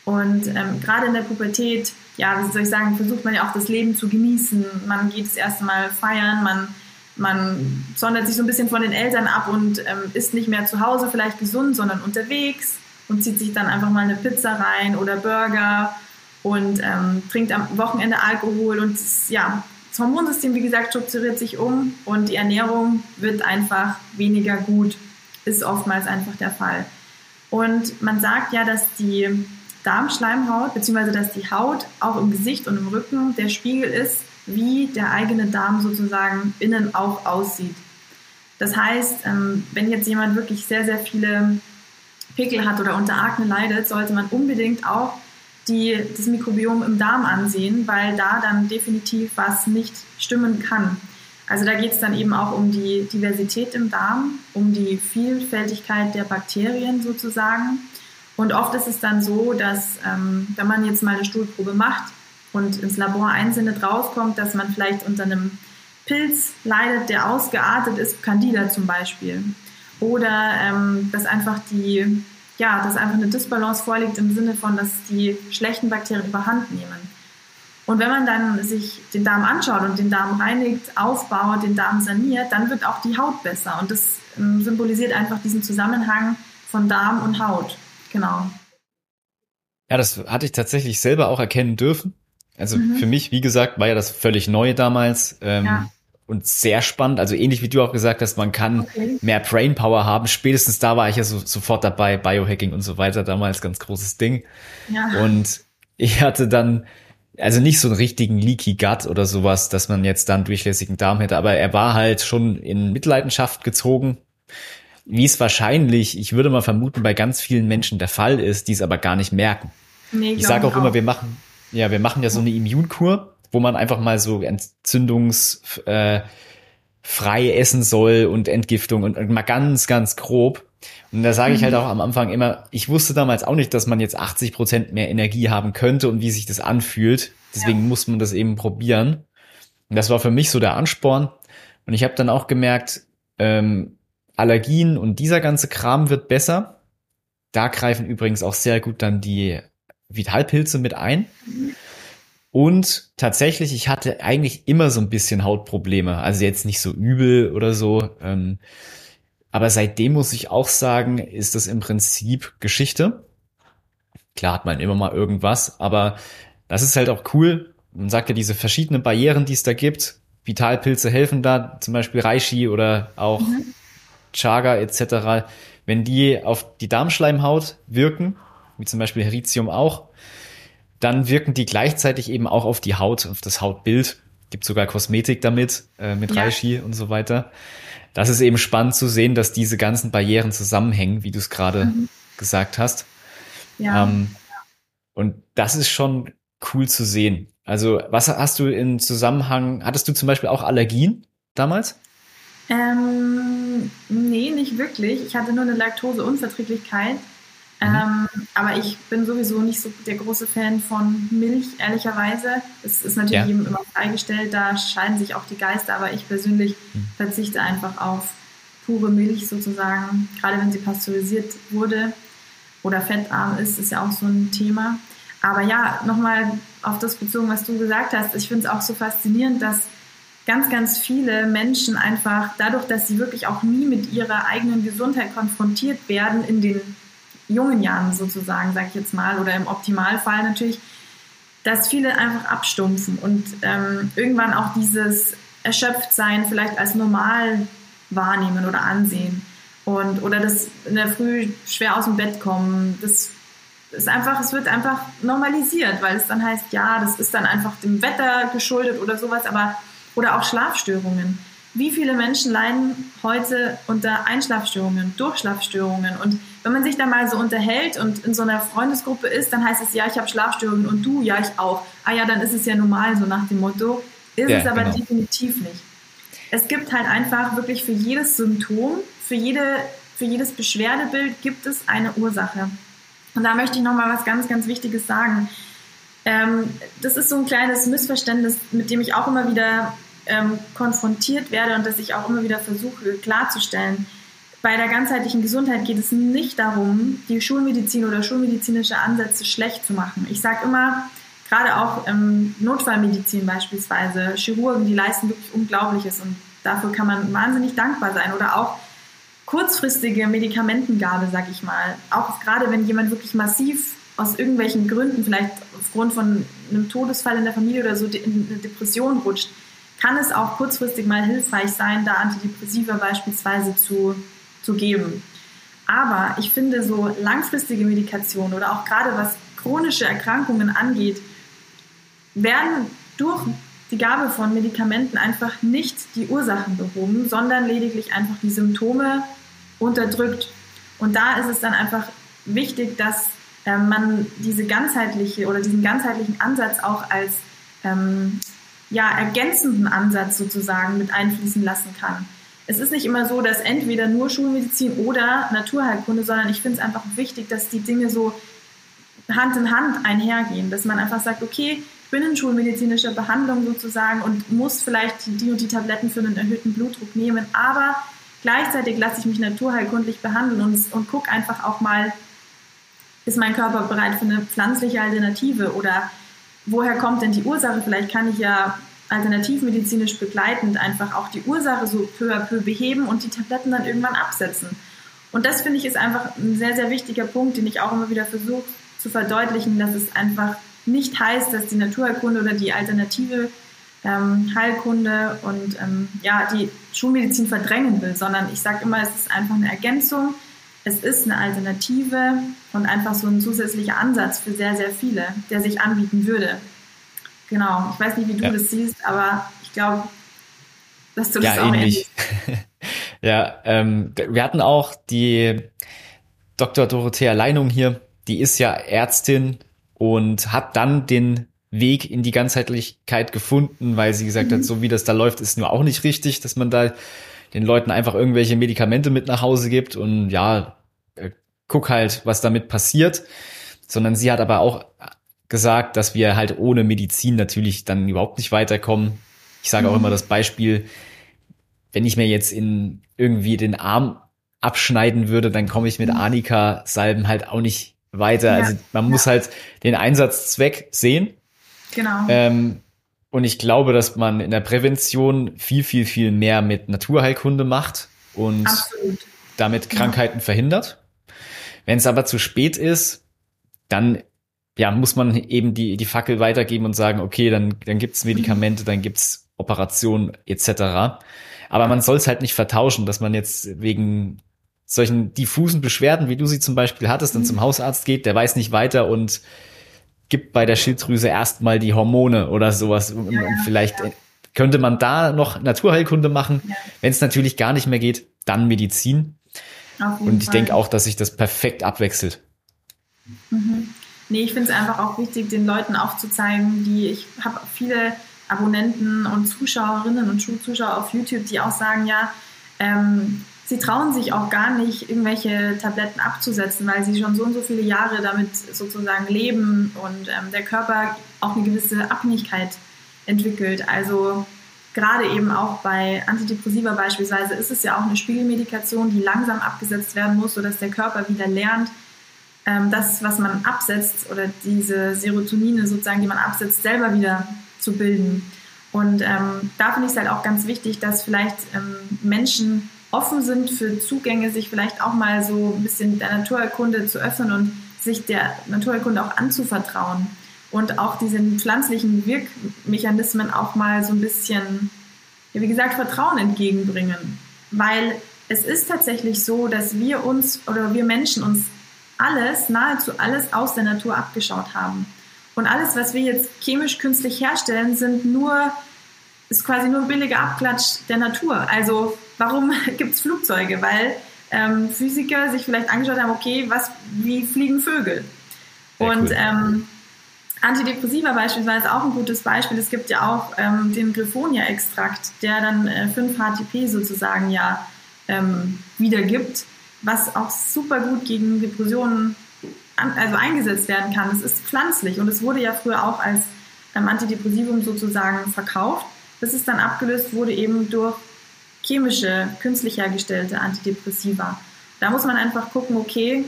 Und ähm, gerade in der Pubertät, ja, wie soll ich sagen, versucht man ja auch das Leben zu genießen. Man geht das erste Mal feiern, man, man sondert sich so ein bisschen von den Eltern ab und ähm, ist nicht mehr zu Hause vielleicht gesund, sondern unterwegs und zieht sich dann einfach mal eine Pizza rein oder Burger und ähm, trinkt am Wochenende Alkohol und ja, das Hormonsystem, wie gesagt, strukturiert sich um und die Ernährung wird einfach weniger gut, ist oftmals einfach der Fall. Und man sagt ja, dass die Darmschleimhaut, beziehungsweise dass die Haut auch im Gesicht und im Rücken der Spiegel ist, wie der eigene Darm sozusagen innen auch aussieht. Das heißt, ähm, wenn jetzt jemand wirklich sehr, sehr viele Pickel hat oder unter Akne leidet, sollte man unbedingt auch die, das Mikrobiom im Darm ansehen, weil da dann definitiv was nicht stimmen kann. Also da geht es dann eben auch um die Diversität im Darm, um die Vielfältigkeit der Bakterien sozusagen. Und oft ist es dann so, dass ähm, wenn man jetzt mal eine Stuhlprobe macht und ins Labor einsendet, rauskommt, dass man vielleicht unter einem Pilz leidet, der ausgeartet ist, Candida zum Beispiel. Oder ähm, dass einfach die ja, dass einfach eine Disbalance vorliegt im Sinne von, dass die schlechten Bakterien überhand nehmen. Und wenn man dann sich den Darm anschaut und den Darm reinigt, aufbaut, den Darm saniert, dann wird auch die Haut besser. Und das ähm, symbolisiert einfach diesen Zusammenhang von Darm und Haut. Genau. Ja, das hatte ich tatsächlich selber auch erkennen dürfen. Also mhm. für mich, wie gesagt, war ja das völlig neu damals. Ähm, ja und sehr spannend. Also ähnlich wie du auch gesagt hast, man kann okay. mehr Brainpower haben. Spätestens da war ich ja so, sofort dabei, Biohacking und so weiter, damals ganz großes Ding. Ja. Und ich hatte dann also nicht so einen richtigen Leaky Gut oder sowas, dass man jetzt dann durchlässigen Darm hätte, aber er war halt schon in Mitleidenschaft gezogen, wie es wahrscheinlich, ich würde mal vermuten, bei ganz vielen Menschen der Fall ist, die es aber gar nicht merken. Nee, ich sage auch, auch immer, wir machen, ja, wir machen ja so eine Immunkur wo man einfach mal so entzündungsfrei äh, essen soll und Entgiftung und, und mal ganz, ganz grob. Und da sage ich halt mhm. auch am Anfang immer, ich wusste damals auch nicht, dass man jetzt 80 Prozent mehr Energie haben könnte und wie sich das anfühlt. Deswegen ja. muss man das eben probieren. Und das war für mich so der Ansporn. Und ich habe dann auch gemerkt, ähm, Allergien und dieser ganze Kram wird besser. Da greifen übrigens auch sehr gut dann die Vitalpilze mit ein. Und tatsächlich, ich hatte eigentlich immer so ein bisschen Hautprobleme. Also jetzt nicht so übel oder so. Ähm, aber seitdem muss ich auch sagen, ist das im Prinzip Geschichte. Klar hat man immer mal irgendwas, aber das ist halt auch cool. Man sagt ja diese verschiedenen Barrieren, die es da gibt. Vitalpilze helfen da, zum Beispiel Reishi oder auch mhm. Chaga etc. Wenn die auf die Darmschleimhaut wirken, wie zum Beispiel Heritium auch, dann wirken die gleichzeitig eben auch auf die Haut, auf das Hautbild. Gibt sogar Kosmetik damit, äh, mit ja. Reishi und so weiter. Das ist eben spannend zu sehen, dass diese ganzen Barrieren zusammenhängen, wie du es gerade mhm. gesagt hast. Ja. Ähm, und das ist schon cool zu sehen. Also, was hast du in Zusammenhang, hattest du zum Beispiel auch Allergien damals? Ähm, nee, nicht wirklich. Ich hatte nur eine Laktoseunverträglichkeit. Mhm. Ähm, aber ich bin sowieso nicht so der große Fan von Milch, ehrlicherweise. Es ist natürlich ja. jedem immer freigestellt, da scheiden sich auch die Geister, aber ich persönlich mhm. verzichte einfach auf pure Milch sozusagen, gerade wenn sie pasteurisiert wurde oder fettarm ist, ist ja auch so ein Thema. Aber ja, nochmal auf das bezogen, was du gesagt hast. Ich finde es auch so faszinierend, dass ganz, ganz viele Menschen einfach dadurch, dass sie wirklich auch nie mit ihrer eigenen Gesundheit konfrontiert werden, in den jungen Jahren sozusagen, sage ich jetzt mal, oder im Optimalfall natürlich, dass viele einfach abstumpfen und ähm, irgendwann auch dieses Erschöpftsein vielleicht als normal wahrnehmen oder ansehen. Und, oder das in der Früh schwer aus dem Bett kommen. Das ist einfach, es wird einfach normalisiert, weil es dann heißt, ja, das ist dann einfach dem Wetter geschuldet oder sowas, aber, oder auch Schlafstörungen. Wie viele Menschen leiden heute unter Einschlafstörungen, Durchschlafstörungen? Und wenn man sich da mal so unterhält und in so einer Freundesgruppe ist, dann heißt es, ja, ich habe Schlafstörungen und du, ja, ich auch. Ah ja, dann ist es ja normal, so nach dem Motto. Ist ja, es aber genau. definitiv nicht. Es gibt halt einfach wirklich für jedes Symptom, für, jede, für jedes Beschwerdebild gibt es eine Ursache. Und da möchte ich nochmal was ganz, ganz Wichtiges sagen. Ähm, das ist so ein kleines Missverständnis, mit dem ich auch immer wieder ähm, konfrontiert werde und das ich auch immer wieder versuche klarzustellen. Bei der ganzheitlichen Gesundheit geht es nicht darum, die Schulmedizin oder schulmedizinische Ansätze schlecht zu machen. Ich sage immer, gerade auch ähm, Notfallmedizin beispielsweise, Chirurgen, die leisten wirklich Unglaubliches und dafür kann man wahnsinnig dankbar sein. Oder auch kurzfristige Medikamentengabe, sag ich mal. Auch gerade wenn jemand wirklich massiv aus irgendwelchen Gründen, vielleicht aufgrund von einem Todesfall in der Familie oder so, in eine Depression rutscht, kann es auch kurzfristig mal hilfreich sein, da Antidepressiva beispielsweise zu, zu geben. Aber ich finde, so langfristige Medikation oder auch gerade was chronische Erkrankungen angeht, werden durch die Gabe von Medikamenten einfach nicht die Ursachen behoben, sondern lediglich einfach die Symptome unterdrückt. Und da ist es dann einfach wichtig, dass äh, man diese ganzheitliche oder diesen ganzheitlichen Ansatz auch als ähm, ja, ergänzenden Ansatz sozusagen mit einfließen lassen kann. Es ist nicht immer so, dass entweder nur Schulmedizin oder Naturheilkunde, sondern ich finde es einfach wichtig, dass die Dinge so Hand in Hand einhergehen, dass man einfach sagt, okay, ich bin in schulmedizinischer Behandlung sozusagen und muss vielleicht die und die Tabletten für einen erhöhten Blutdruck nehmen, aber gleichzeitig lasse ich mich naturheilkundlich behandeln und, und gucke einfach auch mal, ist mein Körper bereit für eine pflanzliche Alternative oder woher kommt denn die Ursache? Vielleicht kann ich ja alternativmedizinisch begleitend einfach auch die Ursache so peu à peu beheben und die Tabletten dann irgendwann absetzen. Und das finde ich ist einfach ein sehr, sehr wichtiger Punkt, den ich auch immer wieder versuche zu verdeutlichen, dass es einfach nicht heißt, dass die Naturheilkunde oder die alternative ähm, Heilkunde und ähm, ja, die Schulmedizin verdrängen will, sondern ich sage immer, es ist einfach eine Ergänzung es ist eine Alternative und einfach so ein zusätzlicher Ansatz für sehr, sehr viele, der sich anbieten würde. Genau. Ich weiß nicht, wie du ja. das siehst, aber ich glaube, dass du das ja, auch ähnlich. ja, ähm, wir hatten auch die Dr. Dorothea Leinung hier, die ist ja Ärztin und hat dann den Weg in die Ganzheitlichkeit gefunden, weil sie gesagt mhm. hat, so wie das da läuft, ist nur auch nicht richtig, dass man da den Leuten einfach irgendwelche Medikamente mit nach Hause gibt und ja, äh, guck halt, was damit passiert, sondern sie hat aber auch gesagt, dass wir halt ohne Medizin natürlich dann überhaupt nicht weiterkommen. Ich sage auch mhm. immer das Beispiel, wenn ich mir jetzt in irgendwie den Arm abschneiden würde, dann komme ich mit mhm. Anika-Salben halt auch nicht weiter. Ja. Also man muss halt den Einsatzzweck sehen. Genau. Ähm, und ich glaube, dass man in der Prävention viel, viel, viel mehr mit Naturheilkunde macht und Absolut. damit Krankheiten ja. verhindert. Wenn es aber zu spät ist, dann ja, muss man eben die, die Fackel weitergeben und sagen, okay, dann, dann gibt's Medikamente, dann gibt's Operationen etc. Aber man soll es halt nicht vertauschen, dass man jetzt wegen solchen diffusen Beschwerden, wie du sie zum Beispiel hattest, dann mhm. zum Hausarzt geht, der weiß nicht weiter und gibt bei der Schilddrüse erstmal die Hormone oder sowas. Und, vielleicht ja. könnte man da noch Naturheilkunde machen. Wenn es natürlich gar nicht mehr geht, dann Medizin. Und ich denke auch, dass sich das perfekt abwechselt. Mhm. Nee, ich finde es einfach auch wichtig, den Leuten aufzuzeigen, die ich habe viele Abonnenten und Zuschauerinnen und Zuschauer auf YouTube, die auch sagen, ja, ähm, sie trauen sich auch gar nicht, irgendwelche Tabletten abzusetzen, weil sie schon so und so viele Jahre damit sozusagen leben und ähm, der Körper auch eine gewisse Abhängigkeit entwickelt. Also gerade eben auch bei Antidepressiva beispielsweise ist es ja auch eine Spiegelmedikation, die langsam abgesetzt werden muss, sodass der Körper wieder lernt, das, was man absetzt oder diese Serotonine sozusagen, die man absetzt, selber wieder zu bilden. Und ähm, da finde ich es halt auch ganz wichtig, dass vielleicht ähm, Menschen offen sind für Zugänge, sich vielleicht auch mal so ein bisschen der Naturerkunde zu öffnen und sich der Naturerkunde auch anzuvertrauen und auch diesen pflanzlichen Wirkmechanismen auch mal so ein bisschen, ja, wie gesagt, Vertrauen entgegenbringen. Weil es ist tatsächlich so, dass wir uns oder wir Menschen uns alles, nahezu alles aus der Natur abgeschaut haben. Und alles, was wir jetzt chemisch künstlich herstellen, sind nur, ist quasi nur ein billiger Abklatsch der Natur. Also warum gibt es Flugzeuge? Weil ähm, Physiker sich vielleicht angeschaut haben, okay, was, wie fliegen Vögel? Sehr und cool. ähm, Antidepressiva beispielsweise auch ein gutes Beispiel. Es gibt ja auch ähm, den Griffonia-Extrakt, der dann äh, 5-HTP sozusagen ja ähm, wiedergibt, was auch super gut gegen Depressionen an, also eingesetzt werden kann. Es ist pflanzlich und es wurde ja früher auch als ähm, Antidepressivum sozusagen verkauft, bis es dann abgelöst wurde eben durch chemische, künstlich hergestellte Antidepressiva. Da muss man einfach gucken, okay,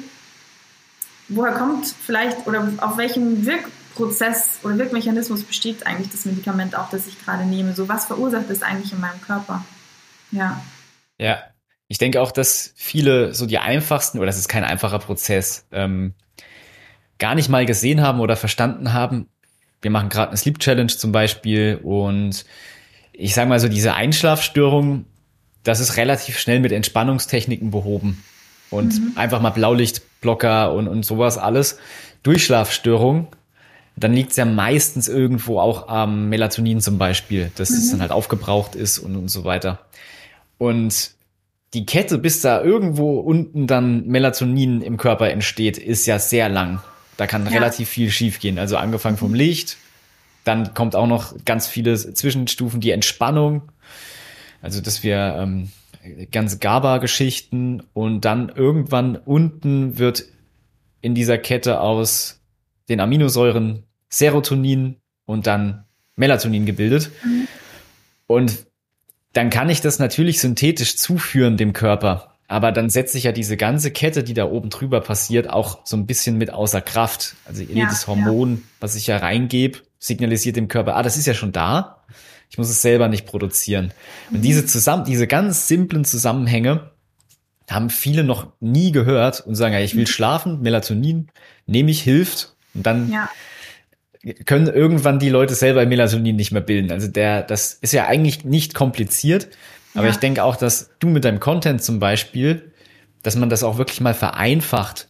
woher kommt vielleicht oder auf welchem Wirkprozess oder Wirkmechanismus besteht eigentlich das Medikament auch, das ich gerade nehme? So, was verursacht es eigentlich in meinem Körper? Ja. Ja, ich denke auch, dass viele so die einfachsten, oder das ist kein einfacher Prozess, ähm, gar nicht mal gesehen haben oder verstanden haben. Wir machen gerade eine Sleep Challenge zum Beispiel und ich sage mal so, diese Einschlafstörung das ist relativ schnell mit Entspannungstechniken behoben. Und mhm. einfach mal Blaulichtblocker und, und sowas alles. Durchschlafstörung, dann liegt es ja meistens irgendwo auch am Melatonin zum Beispiel, dass mhm. es dann halt aufgebraucht ist und, und so weiter. Und die Kette, bis da irgendwo unten dann Melatonin im Körper entsteht, ist ja sehr lang. Da kann ja. relativ viel schiefgehen. Also angefangen vom Licht, dann kommt auch noch ganz viele Zwischenstufen, die Entspannung, also, dass wir ähm, ganze GABA-Geschichten und dann irgendwann unten wird in dieser Kette aus den Aminosäuren Serotonin und dann Melatonin gebildet. Mhm. Und dann kann ich das natürlich synthetisch zuführen dem Körper. Aber dann setze ich ja diese ganze Kette, die da oben drüber passiert, auch so ein bisschen mit außer Kraft. Also jedes ja, Hormon, ja. was ich ja reingebe, signalisiert dem Körper, ah, das ist ja schon da. Ich muss es selber nicht produzieren. Und diese zusammen, diese ganz simplen Zusammenhänge haben viele noch nie gehört und sagen, ja, ich will schlafen, Melatonin, nehme ich, hilft. Und dann ja. Können irgendwann die Leute selber Melatonin nicht mehr bilden. Also der, das ist ja eigentlich nicht kompliziert. Aber ja. ich denke auch, dass du mit deinem Content zum Beispiel, dass man das auch wirklich mal vereinfacht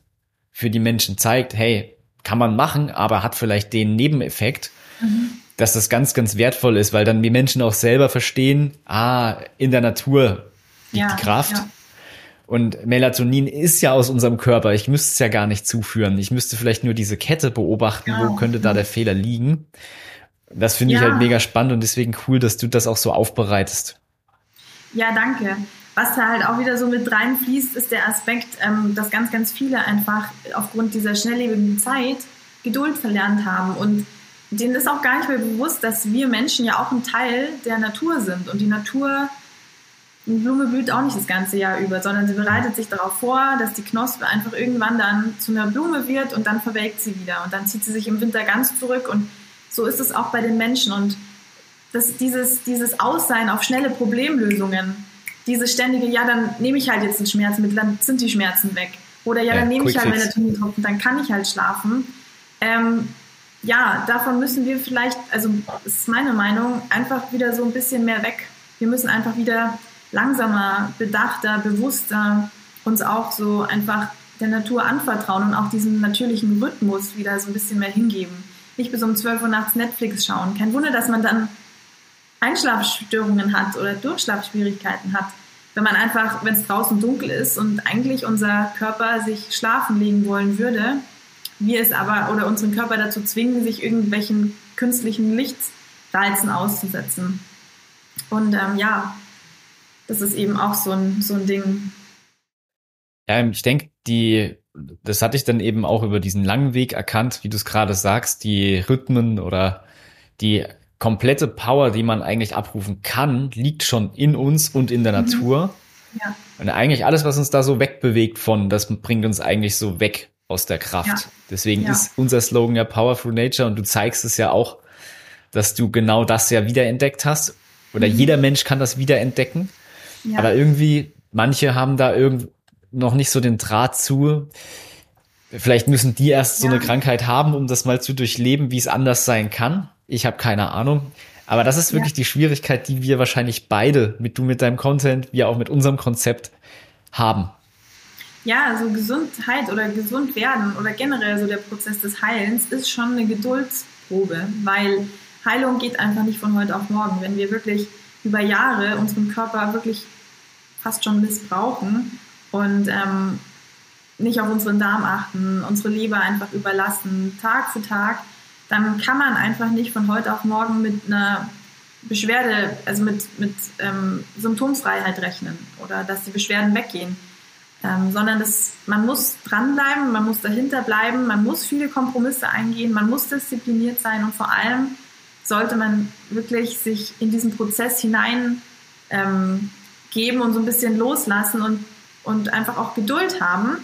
für die Menschen zeigt, hey, kann man machen, aber hat vielleicht den Nebeneffekt. Mhm dass das ganz, ganz wertvoll ist, weil dann die Menschen auch selber verstehen, ah, in der Natur liegt ja, die Kraft. Ja. Und Melatonin ist ja aus unserem Körper. Ich müsste es ja gar nicht zuführen. Ich müsste vielleicht nur diese Kette beobachten, genau. wo könnte da der Fehler liegen. Das finde ja. ich halt mega spannend und deswegen cool, dass du das auch so aufbereitest. Ja, danke. was da halt auch wieder so mit reinfließt, ist der Aspekt, ähm, dass ganz, ganz viele einfach aufgrund dieser schnelllebigen Zeit Geduld verlernt haben und denen ist auch gar nicht mehr bewusst, dass wir Menschen ja auch ein Teil der Natur sind und die Natur eine Blume blüht auch nicht das ganze Jahr über, sondern sie bereitet sich darauf vor, dass die Knospe einfach irgendwann dann zu einer Blume wird und dann verwelkt sie wieder und dann zieht sie sich im Winter ganz zurück und so ist es auch bei den Menschen und das, dieses, dieses Aussein auf schnelle Problemlösungen, dieses ständige, ja, dann nehme ich halt jetzt ein Schmerzmittel, dann sind die Schmerzen weg. Oder ja, dann ja, nehme ich halt meine Toniktropfen, dann kann ich halt schlafen. Ähm, ja, davon müssen wir vielleicht, also das ist meine Meinung, einfach wieder so ein bisschen mehr weg. Wir müssen einfach wieder langsamer, bedachter, bewusster uns auch so einfach der Natur anvertrauen und auch diesen natürlichen Rhythmus wieder so ein bisschen mehr hingeben. Nicht bis um 12 Uhr nachts Netflix schauen. Kein Wunder, dass man dann Einschlafstörungen hat oder Durchschlafschwierigkeiten hat. Wenn man einfach, wenn es draußen dunkel ist und eigentlich unser Körper sich schlafen legen wollen würde, wir es aber oder unseren Körper dazu zwingen, sich irgendwelchen künstlichen Lichtreizen auszusetzen. Und ähm, ja, das ist eben auch so ein, so ein Ding. Ja, ich denke, die, das hatte ich dann eben auch über diesen langen Weg erkannt, wie du es gerade sagst, die Rhythmen oder die komplette Power, die man eigentlich abrufen kann, liegt schon in uns und in der mhm. Natur. Ja. Und eigentlich alles, was uns da so wegbewegt von, das bringt uns eigentlich so weg aus der Kraft. Ja. Deswegen ja. ist unser Slogan ja Powerful Nature und du zeigst es ja auch, dass du genau das ja wiederentdeckt hast. Oder mhm. jeder Mensch kann das wiederentdecken. Ja. Aber irgendwie, manche haben da irgend noch nicht so den Draht zu. Vielleicht müssen die erst so eine Krankheit haben, um das mal zu durchleben, wie es anders sein kann. Ich habe keine Ahnung. Aber das ist wirklich die Schwierigkeit, die wir wahrscheinlich beide, mit du mit deinem Content, wir auch mit unserem Konzept haben ja, so Gesundheit oder gesund werden oder generell so der Prozess des Heilens ist schon eine Geduldsprobe, weil Heilung geht einfach nicht von heute auf morgen. Wenn wir wirklich über Jahre unseren Körper wirklich fast schon missbrauchen und ähm, nicht auf unseren Darm achten, unsere Leber einfach überlassen, Tag für Tag, dann kann man einfach nicht von heute auf morgen mit einer Beschwerde, also mit, mit ähm, Symptomfreiheit rechnen oder dass die Beschwerden weggehen. Ähm, sondern das, man muss dranbleiben, man muss dahinter bleiben, man muss viele Kompromisse eingehen, man muss diszipliniert sein und vor allem sollte man wirklich sich in diesen Prozess hinein ähm, geben und so ein bisschen loslassen und, und einfach auch Geduld haben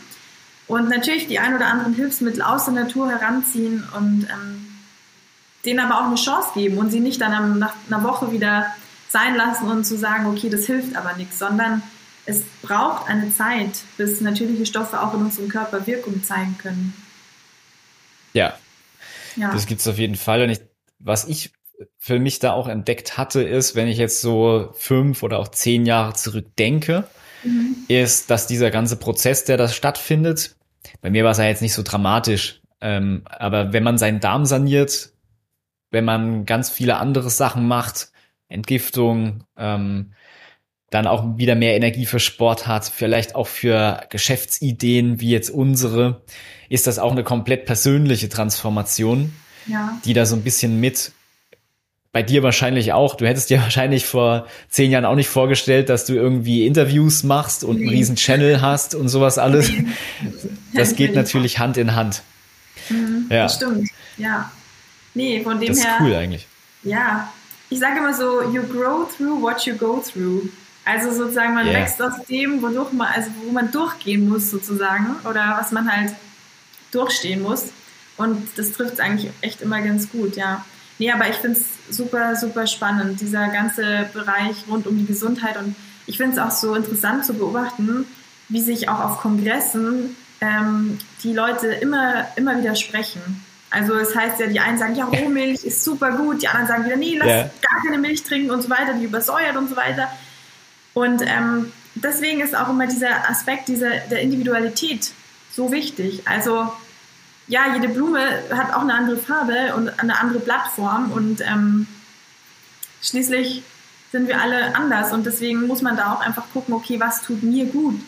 und natürlich die ein oder anderen Hilfsmittel aus der Natur heranziehen und ähm, denen aber auch eine Chance geben und sie nicht dann nach einer Woche wieder sein lassen und zu sagen, okay, das hilft aber nichts, sondern es braucht eine Zeit, bis natürliche Stoffe auch in unserem Körper Wirkung zeigen können. Ja, ja. das gibt es auf jeden Fall. Und ich, was ich für mich da auch entdeckt hatte, ist, wenn ich jetzt so fünf oder auch zehn Jahre zurückdenke, mhm. ist, dass dieser ganze Prozess, der da stattfindet, bei mir war es ja jetzt nicht so dramatisch, ähm, aber wenn man seinen Darm saniert, wenn man ganz viele andere Sachen macht, Entgiftung, ähm, dann auch wieder mehr Energie für Sport hat, vielleicht auch für Geschäftsideen wie jetzt unsere, ist das auch eine komplett persönliche Transformation, ja. die da so ein bisschen mit bei dir wahrscheinlich auch. Du hättest dir wahrscheinlich vor zehn Jahren auch nicht vorgestellt, dass du irgendwie Interviews machst und einen riesen Channel hast und sowas alles. Das geht natürlich Hand in Hand. Mhm, ja. Das stimmt, ja. Nee, von dem das ist her. cool eigentlich. Ja. Ich sage immer so, you grow through what you go through. Also sozusagen, man yeah. wächst aus dem, wodurch man, also wo man durchgehen muss sozusagen oder was man halt durchstehen muss. Und das trifft es eigentlich echt immer ganz gut, ja. Nee, aber ich finde es super, super spannend, dieser ganze Bereich rund um die Gesundheit. Und ich finde es auch so interessant zu beobachten, wie sich auch auf Kongressen ähm, die Leute immer, immer wieder sprechen. Also es heißt ja, die einen sagen, ja, Rohmilch ist super gut, die anderen sagen wieder, nee, lass yeah. gar keine Milch trinken und so weiter, die übersäuert und so weiter. Und ähm, deswegen ist auch immer dieser Aspekt dieser, der Individualität so wichtig. Also ja, jede Blume hat auch eine andere Farbe und eine andere Blattform und ähm, schließlich sind wir alle anders und deswegen muss man da auch einfach gucken, okay, was tut mir gut?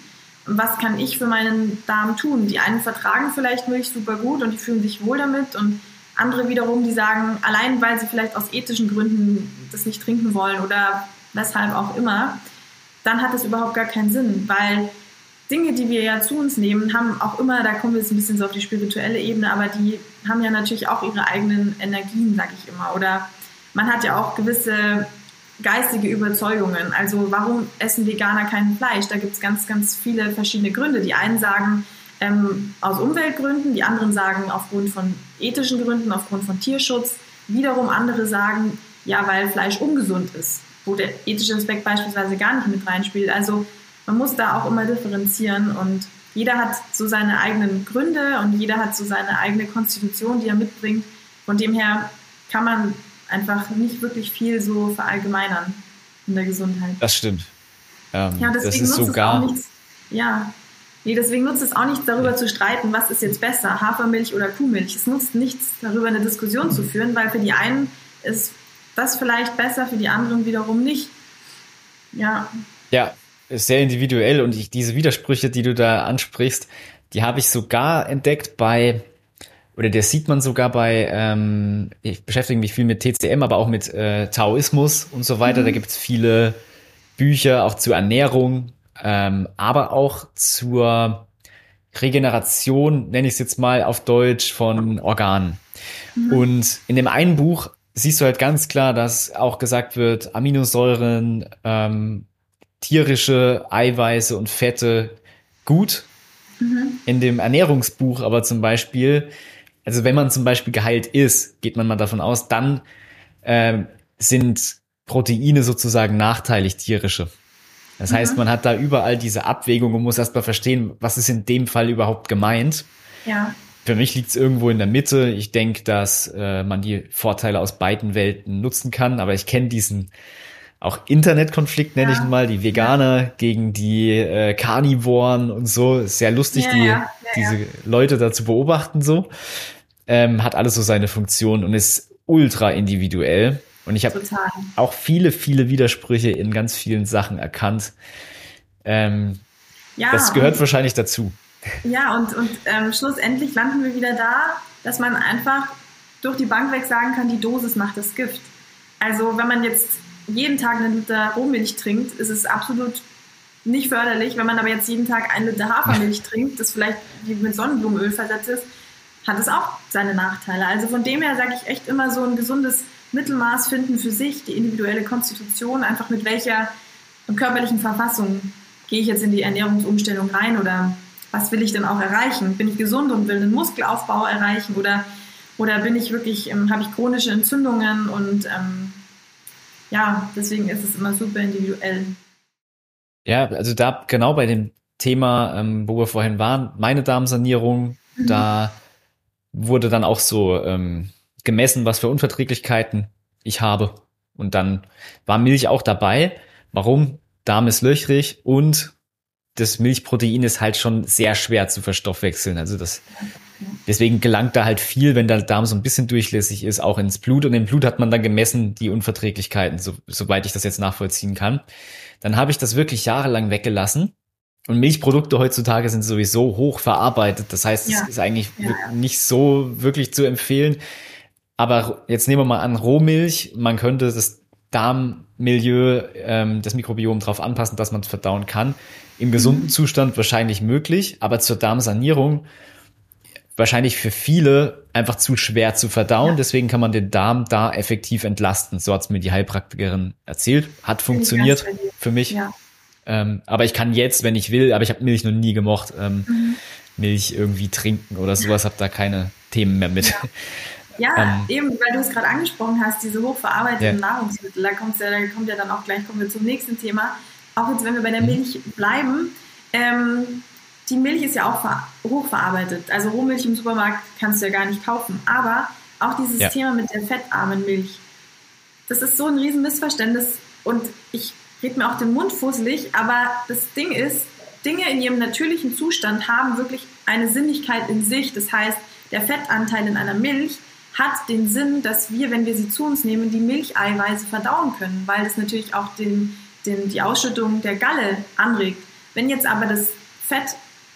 Was kann ich für meinen Darm tun? Die einen vertragen vielleicht Milch super gut und die fühlen sich wohl damit und andere wiederum, die sagen, allein weil sie vielleicht aus ethischen Gründen das nicht trinken wollen oder weshalb auch immer, dann hat es überhaupt gar keinen Sinn, weil Dinge, die wir ja zu uns nehmen, haben auch immer, da kommen wir jetzt ein bisschen so auf die spirituelle Ebene, aber die haben ja natürlich auch ihre eigenen Energien, sag ich immer. Oder man hat ja auch gewisse geistige Überzeugungen. Also warum essen Veganer kein Fleisch? Da gibt es ganz, ganz viele verschiedene Gründe. Die einen sagen ähm, aus Umweltgründen, die anderen sagen aufgrund von ethischen Gründen, aufgrund von Tierschutz. Wiederum andere sagen, ja, weil Fleisch ungesund ist, wo der ethische Aspekt beispielsweise gar nicht mit reinspielt. Also man muss da auch immer differenzieren und jeder hat so seine eigenen Gründe und jeder hat so seine eigene Konstitution, die er mitbringt. Von dem her kann man einfach nicht wirklich viel so verallgemeinern in der Gesundheit. Das stimmt. Ähm, ja, deswegen nutzt sogar... es auch nichts. Ja, nee, deswegen nutzt es auch nichts darüber zu streiten, was ist jetzt besser, Hafermilch oder Kuhmilch. Es nutzt nichts darüber eine Diskussion zu führen, weil für die einen ist das vielleicht besser, für die anderen wiederum nicht. Ja. Ja, ist sehr individuell und ich, diese Widersprüche, die du da ansprichst, die habe ich sogar entdeckt bei oder das sieht man sogar bei, ähm, ich beschäftige mich viel mit TCM, aber auch mit äh, Taoismus und so weiter. Mhm. Da gibt es viele Bücher auch zur Ernährung, ähm, aber auch zur Regeneration, nenne ich es jetzt mal auf Deutsch, von Organen. Mhm. Und in dem einen Buch siehst du halt ganz klar, dass auch gesagt wird, Aminosäuren, ähm, tierische Eiweiße und Fette gut. Mhm. In dem Ernährungsbuch aber zum Beispiel also wenn man zum Beispiel geheilt ist, geht man mal davon aus, dann ähm, sind Proteine sozusagen nachteilig tierische. Das mhm. heißt, man hat da überall diese Abwägung und muss erst mal verstehen, was ist in dem Fall überhaupt gemeint. Ja. Für mich liegt es irgendwo in der Mitte. Ich denke, dass äh, man die Vorteile aus beiden Welten nutzen kann, aber ich kenne diesen auch Internetkonflikt, nenne ja. ich ihn mal, die Veganer ja. gegen die äh, Carnivoren und so. Ist sehr lustig, ja, die, diese Leute da zu beobachten so. Ähm, hat alles so seine Funktion und ist ultra individuell. Und ich habe auch viele, viele Widersprüche in ganz vielen Sachen erkannt. Ähm, ja, das gehört und, wahrscheinlich dazu. Ja, und, und ähm, schlussendlich landen wir wieder da, dass man einfach durch die Bank weg sagen kann, die Dosis macht das Gift. Also wenn man jetzt jeden Tag einen Liter Rohmilch trinkt, ist es absolut nicht förderlich. Wenn man aber jetzt jeden Tag einen Liter Hafermilch trinkt, das vielleicht mit Sonnenblumenöl versetzt ist, hat es auch seine Nachteile. Also von dem her sage ich echt immer so ein gesundes Mittelmaß finden für sich, die individuelle Konstitution, einfach mit welcher körperlichen Verfassung gehe ich jetzt in die Ernährungsumstellung rein oder was will ich denn auch erreichen? Bin ich gesund und will einen Muskelaufbau erreichen oder, oder bin ich wirklich, ähm, habe ich chronische Entzündungen und ähm, ja, deswegen ist es immer super individuell. Ja, also da genau bei dem Thema, ähm, wo wir vorhin waren, meine Darmsanierung, mhm. da wurde dann auch so ähm, gemessen, was für Unverträglichkeiten ich habe. Und dann war Milch auch dabei. Warum? Darm ist löchrig und das Milchprotein ist halt schon sehr schwer zu verstoffwechseln. Also das Deswegen gelangt da halt viel, wenn der Darm so ein bisschen durchlässig ist, auch ins Blut. Und im Blut hat man dann gemessen die Unverträglichkeiten, so, soweit ich das jetzt nachvollziehen kann. Dann habe ich das wirklich jahrelang weggelassen. Und Milchprodukte heutzutage sind sowieso hoch verarbeitet. Das heißt, es ja. ist eigentlich ja. nicht so wirklich zu empfehlen. Aber jetzt nehmen wir mal an, Rohmilch. Man könnte das Darmmilieu, ähm, das Mikrobiom darauf anpassen, dass man es verdauen kann. Im gesunden mhm. Zustand wahrscheinlich möglich, aber zur Darmsanierung wahrscheinlich für viele einfach zu schwer zu verdauen. Ja. Deswegen kann man den Darm da effektiv entlasten. So hat es mir die Heilpraktikerin erzählt. Hat funktioniert für mich. Ja. Ähm, aber ich kann jetzt, wenn ich will, aber ich habe Milch noch nie gemocht, ähm, mhm. Milch irgendwie trinken oder sowas, habe da keine Themen mehr mit. Ja, ja ähm, eben, weil du es gerade angesprochen hast, diese hochverarbeiteten Nahrungsmittel, da, kommt's ja, da kommt ja dann auch gleich, kommen wir zum nächsten Thema. Auch jetzt, wenn wir bei der mhm. Milch bleiben, ähm, die Milch ist ja auch hochverarbeitet. Also Rohmilch im Supermarkt kannst du ja gar nicht kaufen. Aber auch dieses ja. Thema mit der fettarmen Milch, das ist so ein riesen Missverständnis. Und ich rede mir auch den Mund fusselig, aber das Ding ist, Dinge in ihrem natürlichen Zustand haben wirklich eine Sinnlichkeit in sich. Das heißt, der Fettanteil in einer Milch hat den Sinn, dass wir, wenn wir sie zu uns nehmen, die Milcheiweiße verdauen können, weil das natürlich auch den, den, die Ausschüttung der Galle anregt. Wenn jetzt aber das Fett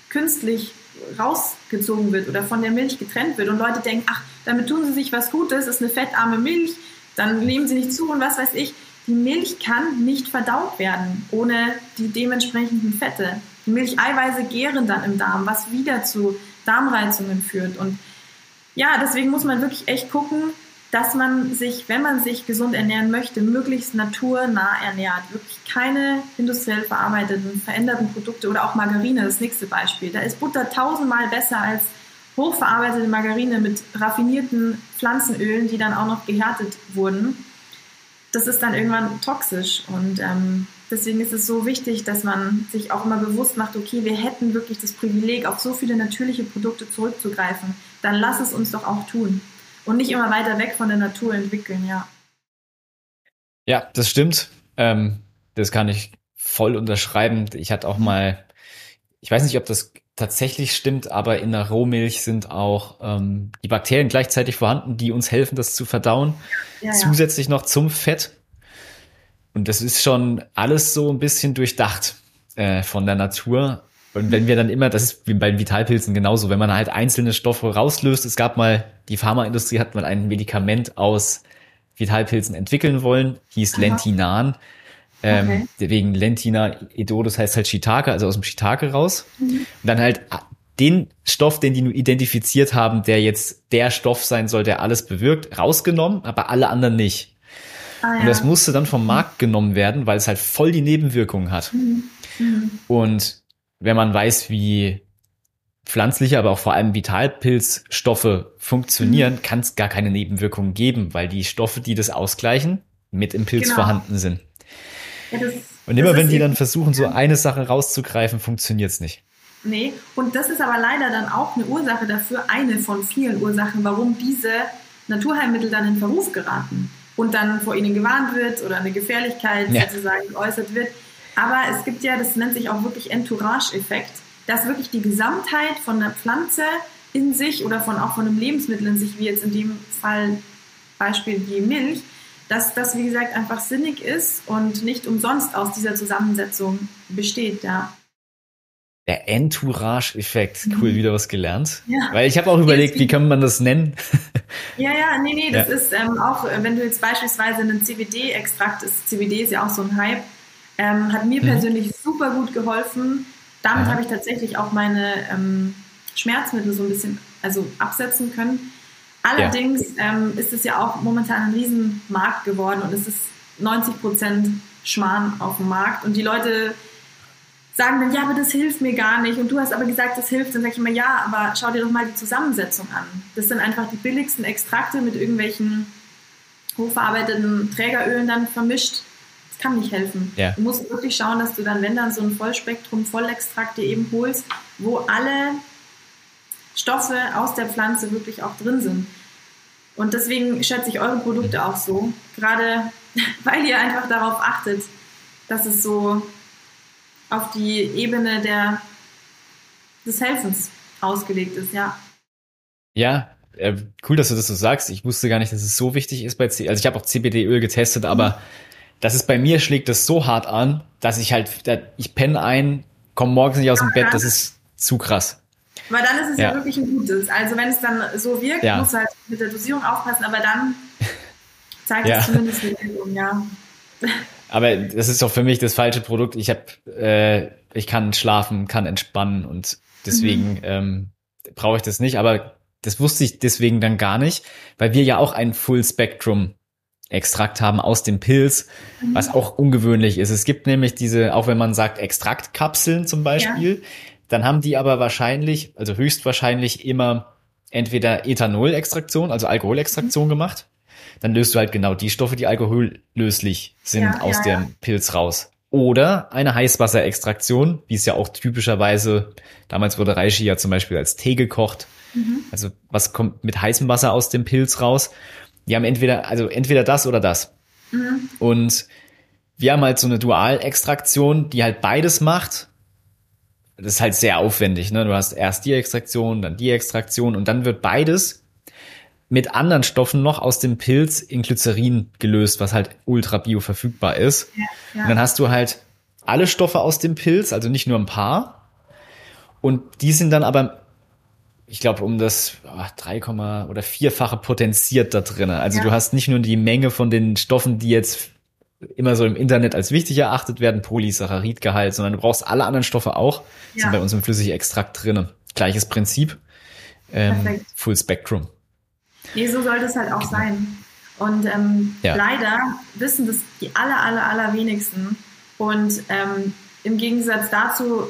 künstlich rausgezogen wird oder von der Milch getrennt wird und Leute denken, ach, damit tun sie sich was Gutes, ist eine fettarme Milch, dann nehmen sie nicht zu und was weiß ich. die Milch kann nicht verdaut werden ohne die dementsprechenden Fette. Die Milcheiweiße gären dann im Darm, was wieder zu Darmreizungen führt. Und ja, deswegen muss man wirklich echt gucken, dass man sich, wenn man sich gesund ernähren möchte, möglichst naturnah ernährt. Wirklich keine industriell verarbeiteten, veränderten Produkte oder auch Margarine, das nächste Beispiel. Da ist Butter tausendmal besser als hochverarbeitete Margarine mit raffinierten Pflanzenölen, die dann auch noch gehärtet wurden. Das ist dann irgendwann toxisch und ähm, deswegen ist es so wichtig, dass man sich auch immer bewusst macht, okay, wir hätten wirklich das Privileg, auf so viele natürliche Produkte zurückzugreifen. Dann lass es uns doch auch tun und nicht immer weiter weg von der Natur entwickeln, ja. Ja, das stimmt. Ähm, das kann ich voll unterschreiben. Ich hatte auch mal, ich weiß nicht, ob das tatsächlich stimmt, aber in der Rohmilch sind auch ähm, die Bakterien gleichzeitig vorhanden, die uns helfen, das zu verdauen. Ja, Zusätzlich ja. noch zum Fett. Und das ist schon alles so ein bisschen durchdacht äh, von der Natur. Und wenn wir dann immer, das ist wie bei den Vitalpilzen genauso, wenn man halt einzelne Stoffe rauslöst, es gab mal, die Pharmaindustrie hat mal ein Medikament aus Vitalpilzen entwickeln wollen, hieß Aha. Lentinan. Ähm, okay. Wegen Lentina Edo, das heißt halt Shiitake, also aus dem Shiitake raus. Mhm. Und dann halt den Stoff, den die nur identifiziert haben, der jetzt der Stoff sein soll, der alles bewirkt, rausgenommen, aber alle anderen nicht. Ah, ja. Und das musste dann vom Markt genommen werden, weil es halt voll die Nebenwirkungen hat. Mhm. Mhm. Und wenn man weiß, wie pflanzliche, aber auch vor allem Vitalpilzstoffe funktionieren, mhm. kann es gar keine Nebenwirkungen geben, weil die Stoffe, die das ausgleichen, mit im Pilz genau. vorhanden sind. Ja, das, und immer wenn die dann versuchen, so eine Sache rauszugreifen, funktioniert es nicht. Nee, und das ist aber leider dann auch eine Ursache dafür, eine von vielen Ursachen, warum diese Naturheilmittel dann in Verruf geraten und dann vor ihnen gewarnt wird oder eine Gefährlichkeit ja. sozusagen geäußert wird. Aber es gibt ja, das nennt sich auch wirklich Entourage-Effekt, dass wirklich die Gesamtheit von der Pflanze in sich oder von auch von einem Lebensmittel in sich, wie jetzt in dem Fall Beispiel die Milch, dass das, wie gesagt, einfach sinnig ist und nicht umsonst aus dieser Zusammensetzung besteht, ja. Der Entourage-Effekt, cool, mhm. wieder was gelernt. Ja. Weil ich habe auch überlegt, wie kann man das nennen? Ja, ja, nee, nee, das ja. ist ähm, auch, wenn du jetzt beispielsweise einen CBD-Extrakt ist, CBD ist ja auch so ein Hype, ähm, hat mir mhm. persönlich super gut geholfen. Damit habe ich tatsächlich auch meine ähm, Schmerzmittel so ein bisschen also absetzen können. Allerdings ja. ähm, ist es ja auch momentan ein Riesenmarkt geworden und es ist 90 Prozent Schmarrn auf dem Markt. Und die Leute sagen dann, ja, aber das hilft mir gar nicht. Und du hast aber gesagt, das hilft. Dann sage ich immer, ja, aber schau dir doch mal die Zusammensetzung an. Das sind einfach die billigsten Extrakte mit irgendwelchen hochverarbeiteten Trägerölen dann vermischt. Kann nicht helfen. Ja. Du musst wirklich schauen, dass du dann, wenn dann so ein Vollspektrum Vollextrakt dir eben holst, wo alle Stoffe aus der Pflanze wirklich auch drin sind. Und deswegen schätze ich eure Produkte auch so, gerade weil ihr einfach darauf achtet, dass es so auf die Ebene der, des Helfens ausgelegt ist, ja. Ja, äh, cool, dass du das so sagst. Ich wusste gar nicht, dass es so wichtig ist bei C. Also ich habe auch CBD-Öl getestet, aber mhm. Das ist bei mir schlägt das so hart an, dass ich halt, ich penne ein, komme morgens nicht aus dem Bett. Das ist zu krass. Weil dann ist es ja, ja wirklich ein gutes. Also wenn es dann so wirkt, ja. muss halt mit der Dosierung aufpassen, aber dann zeigt ja. es zumindest eine Wirkung, ja. Aber das ist doch für mich das falsche Produkt. Ich habe, äh, ich kann schlafen, kann entspannen und deswegen mhm. ähm, brauche ich das nicht. Aber das wusste ich deswegen dann gar nicht, weil wir ja auch ein Full Spectrum Extrakt haben aus dem Pilz, was auch ungewöhnlich ist. Es gibt nämlich diese, auch wenn man sagt Extraktkapseln zum Beispiel, ja. dann haben die aber wahrscheinlich, also höchstwahrscheinlich immer entweder Ethanolextraktion, also Alkoholextraktion mhm. gemacht dann löst du halt genau die Stoffe, die alkohollöslich sind, ja, aus ja, dem. Pilz raus. Oder eine Heißwasserextraktion, wie es ja auch typischerweise, damals wurde Reishi ja zum Beispiel als Tee gekocht. Mhm. Also was kommt mit heißem Wasser aus dem Pilz raus? Die haben entweder, also entweder das oder das. Mhm. Und wir haben halt so eine Dualextraktion, die halt beides macht. Das ist halt sehr aufwendig, ne? Du hast erst die Extraktion, dann die Extraktion und dann wird beides mit anderen Stoffen noch aus dem Pilz in Glycerin gelöst, was halt ultra bioverfügbar ist. Ja, ja. Und dann hast du halt alle Stoffe aus dem Pilz, also nicht nur ein paar. Und die sind dann aber, ich glaube, um das oh, 3, oder vierfache potenziert da drin. Also ja. du hast nicht nur die Menge von den Stoffen, die jetzt immer so im Internet als wichtig erachtet werden, Polysaccharidgehalt, sondern du brauchst alle anderen Stoffe auch. Ja. Sind bei uns im Flüssigextrakt drinne. Gleiches Prinzip. Ähm, Full Spectrum. Nee, so sollte es halt auch sein. Und ähm, ja. leider wissen das die aller, aller, aller wenigsten. Und ähm, im Gegensatz dazu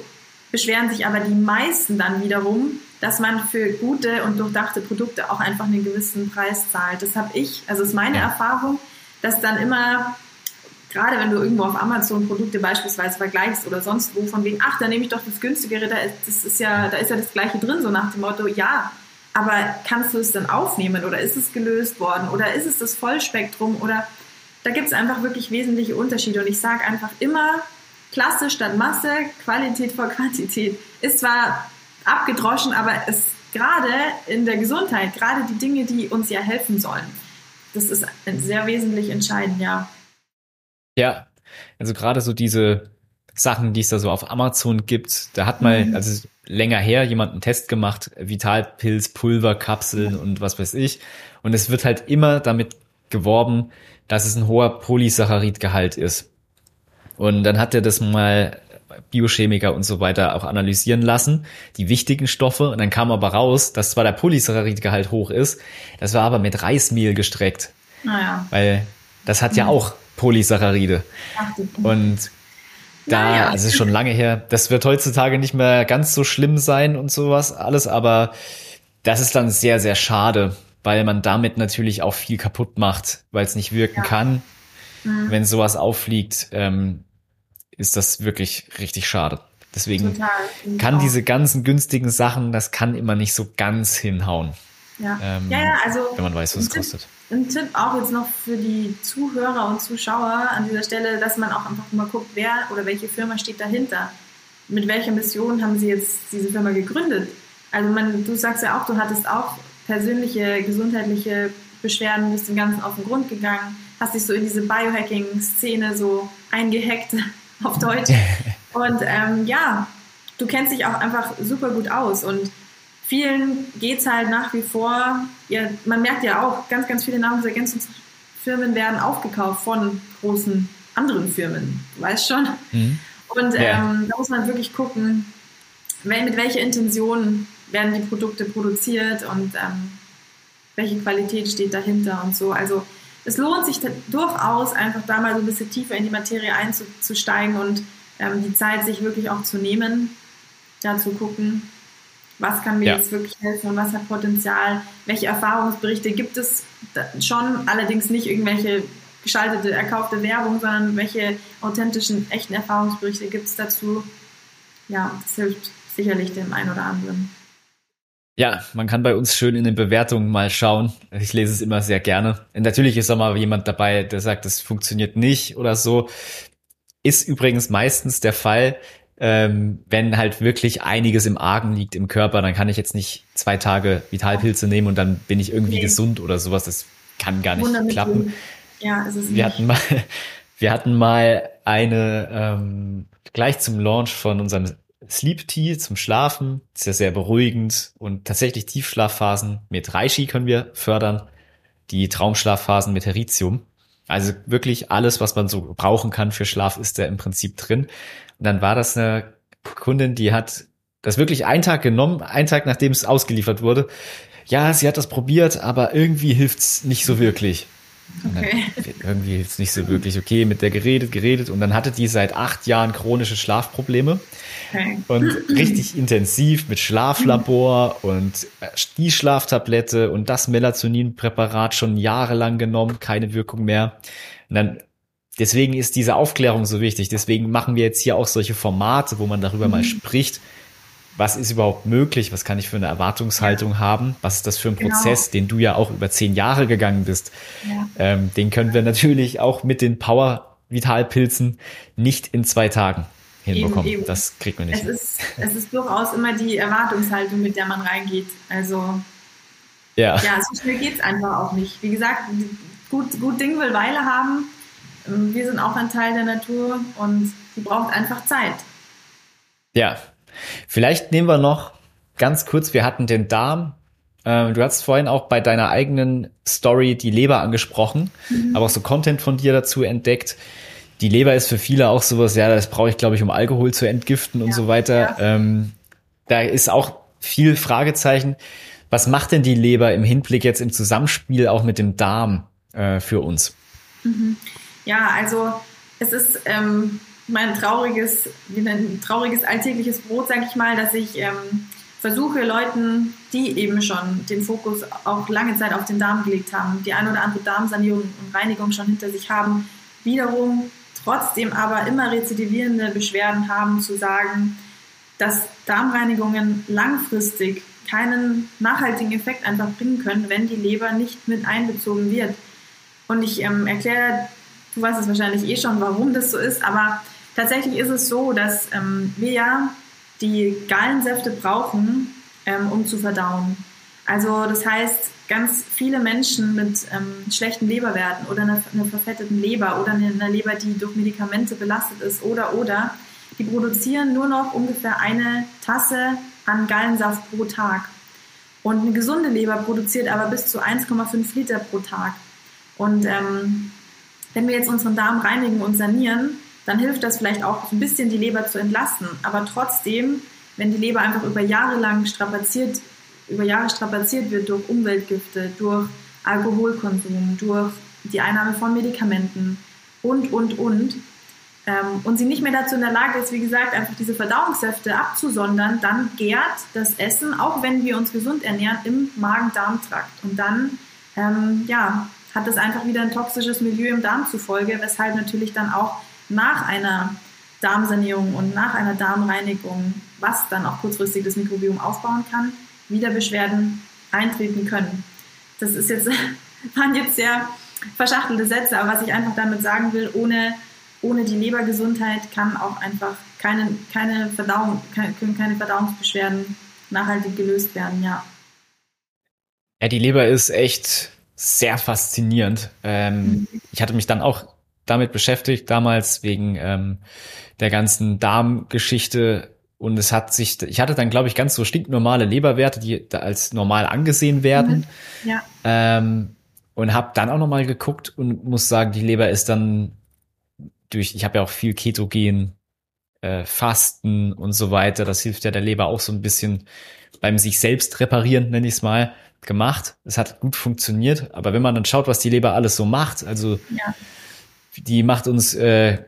beschweren sich aber die meisten dann wiederum, dass man für gute und durchdachte Produkte auch einfach einen gewissen Preis zahlt. Das habe ich, also ist meine. Erfahrung, dass dann immer, gerade wenn du irgendwo auf Amazon Produkte beispielsweise vergleichst oder sonst wo, von wegen, ach, da nehme ich doch das günstigere, da ist, das ist ja, da ist ja das gleiche drin, so nach dem Motto, ja, aber kannst du es dann aufnehmen oder ist es gelöst worden oder ist es das Vollspektrum oder da gibt es einfach wirklich wesentliche Unterschiede und ich sage einfach immer, Klasse statt Masse, Qualität vor Quantität. Ist zwar abgedroschen, aber es gerade in der Gesundheit, gerade die Dinge, die uns ja helfen sollen, das ist sehr wesentlich entscheidend, ja. Ja, also gerade so diese Sachen, die es da so auf Amazon gibt, da hat mal, mhm. also länger her, jemand einen Test gemacht, Vitalpilz, Pulverkapseln und was weiß ich. Und es wird halt immer damit geworben, dass es ein hoher Polysaccharidgehalt ist. Und dann hat er das mal Biochemiker und so weiter auch analysieren lassen, die wichtigen Stoffe. Und dann kam aber raus, dass zwar der Polysaccharidgehalt hoch ist, das war aber mit Reismehl gestreckt. Naja. Weil das hat ja auch Polysaccharide. Ach, und da, naja. also ist schon lange her, das wird heutzutage nicht mehr ganz so schlimm sein und sowas alles, aber das ist dann sehr, sehr schade, weil man damit natürlich auch viel kaputt macht, weil es nicht wirken ja. kann. Mhm. Wenn sowas auffliegt, ähm, ist das wirklich richtig schade. Deswegen Total, kann auch. diese ganzen günstigen Sachen, das kann immer nicht so ganz hinhauen. Ja, ähm, ja, ja, also. Wenn man weiß, was es kostet. Ein Tipp auch jetzt noch für die Zuhörer und Zuschauer an dieser Stelle, dass man auch einfach mal guckt, wer oder welche Firma steht dahinter. Mit welcher Mission haben sie jetzt diese Firma gegründet? Also man, du sagst ja auch, du hattest auch persönliche gesundheitliche Beschwerden, bist dem Ganzen auf den Grund gegangen, hast dich so in diese Biohacking-Szene so eingehackt auf Deutsch. Und ähm, ja, du kennst dich auch einfach super gut aus und vielen geht es halt nach wie vor, ja, man merkt ja auch, ganz, ganz viele Nahrungsergänzungsfirmen werden aufgekauft von großen anderen Firmen, du weißt schon. Mhm. Und ja. ähm, da muss man wirklich gucken, mit welcher Intention werden die Produkte produziert und ähm, welche Qualität steht dahinter und so. Also es lohnt sich durchaus, einfach da mal so ein bisschen tiefer in die Materie einzusteigen und ähm, die Zeit sich wirklich auch zu nehmen, da zu gucken, was kann mir ja. jetzt wirklich helfen und was hat Potenzial, welche Erfahrungsberichte gibt es schon, allerdings nicht irgendwelche geschaltete, erkaufte Werbung, sondern welche authentischen, echten Erfahrungsberichte gibt es dazu. Ja, das hilft sicherlich dem einen oder anderen. Ja, man kann bei uns schön in den Bewertungen mal schauen. Ich lese es immer sehr gerne. Natürlich ist auch mal jemand dabei, der sagt, das funktioniert nicht oder so. Ist übrigens meistens der Fall, ähm, wenn halt wirklich einiges im Argen liegt im Körper, dann kann ich jetzt nicht zwei Tage Vitalpilze nehmen und dann bin ich irgendwie nee. gesund oder sowas. Das kann gar nicht klappen. Ja, es ist wir hatten mal, wir hatten mal eine ähm, gleich zum Launch von unserem Sleep Tea zum Schlafen. Ist ja sehr beruhigend und tatsächlich Tiefschlafphasen mit Reishi können wir fördern. Die Traumschlafphasen mit Heritium. Also wirklich alles, was man so brauchen kann für Schlaf, ist da im Prinzip drin. Und dann war das eine Kundin, die hat das wirklich einen Tag genommen, einen Tag nachdem es ausgeliefert wurde. Ja, sie hat das probiert, aber irgendwie hilft's nicht so wirklich. Okay. irgendwie hilft's nicht so wirklich. Okay, mit der geredet, geredet und dann hatte die seit acht Jahren chronische Schlafprobleme. Okay. Und richtig intensiv mit Schlaflabor und äh, die Schlaftablette und das Melatoninpräparat schon jahrelang genommen, keine Wirkung mehr. Und dann deswegen ist diese Aufklärung so wichtig. Deswegen machen wir jetzt hier auch solche Formate, wo man darüber mhm. mal spricht. Was ist überhaupt möglich? Was kann ich für eine Erwartungshaltung ja. haben? Was ist das für ein genau. Prozess, den du ja auch über zehn Jahre gegangen bist? Ja. Ähm, den können wir natürlich auch mit den Power Vitalpilzen nicht in zwei Tagen hinbekommen. Eben, eben. Das kriegt man nicht. Es ist, es ist durchaus immer die Erwartungshaltung, mit der man reingeht. Also ja, ja so schnell geht es einfach auch nicht. Wie gesagt, gut, gut Ding will Weile haben. Ähm, wir sind auch ein Teil der Natur und sie braucht einfach Zeit. Ja, vielleicht nehmen wir noch ganz kurz, wir hatten den Darm, Ähm, du hast vorhin auch bei deiner eigenen Story die Leber angesprochen, mhm. aber auch so Content von dir dazu entdeckt. Die Leber ist für viele auch sowas, ja, das brauche ich, glaube ich, um Alkohol zu entgiften und ja, so weiter. Ja. Ähm, da ist auch viel Fragezeichen. Was macht denn die Leber im Hinblick jetzt im Zusammenspiel auch mit dem Darm äh, für uns? Mhm. Ja, also es ist ähm, mein trauriges, ein trauriges alltägliches Brot, sage ich mal, dass ich ähm, versuche Leuten, die eben schon den Fokus auch lange Zeit auf den Darm gelegt haben, die ein oder andere Darmsanierung und Reinigung schon hinter sich haben, wiederum trotzdem aber immer rezidivierende Beschwerden haben, zu sagen, dass Darmreinigungen langfristig keinen nachhaltigen Effekt einfach bringen können, wenn die Leber nicht mit einbezogen wird. Und ich ähm, erkläre, du weißt es wahrscheinlich eh schon, warum das so ist, aber tatsächlich ist es so, dass ähm, wir ja die Gallensäfte brauchen, ähm, um zu verdauen. Also das heißt, ganz viele Menschen mit ähm, schlechten Leberwerten oder einer, einer verfetteten Leber oder einer Leber, die durch Medikamente belastet ist oder oder, die produzieren nur noch ungefähr eine Tasse an Gallensaft pro Tag. Und eine gesunde Leber produziert aber bis zu 1,5 Liter pro Tag. Und ähm, wenn wir jetzt unseren Darm reinigen und sanieren, dann hilft das vielleicht auch ein bisschen die Leber zu entlasten. Aber trotzdem, wenn die Leber einfach über Jahre lang strapaziert, über Jahre strapaziert wird durch Umweltgifte, durch Alkoholkonsum, durch die Einnahme von Medikamenten und, und, und, ähm, und sie nicht mehr dazu in der Lage ist, wie gesagt, einfach diese Verdauungssäfte abzusondern, dann gärt das Essen, auch wenn wir uns gesund ernähren, im Magen-Darm-Trakt. Und dann, ähm, ja, hat das einfach wieder ein toxisches Milieu im Darm zufolge, weshalb natürlich dann auch nach einer Darmsanierung und nach einer Darmreinigung, was dann auch kurzfristig das Mikrobiom aufbauen kann, wieder Beschwerden eintreten können. Das ist jetzt, waren jetzt sehr verschachtelte Sätze, aber was ich einfach damit sagen will, ohne, ohne die Lebergesundheit kann auch einfach keine, keine Verdauung, können keine Verdauungsbeschwerden nachhaltig gelöst werden, ja. Ja, die Leber ist echt sehr faszinierend. Ähm, mhm. Ich hatte mich dann auch damit beschäftigt, damals wegen ähm, der ganzen Darmgeschichte. Und es hat sich, ich hatte dann, glaube ich, ganz so stinknormale Leberwerte, die da als normal angesehen werden. Mhm. Ja. Ähm, und habe dann auch nochmal geguckt und muss sagen, die Leber ist dann durch, ich habe ja auch viel Ketogen, äh, Fasten und so weiter. Das hilft ja der Leber auch so ein bisschen beim sich selbst reparieren, nenne ich es mal, gemacht. Es hat gut funktioniert. Aber wenn man dann schaut, was die Leber alles so macht, also ja die macht uns, äh,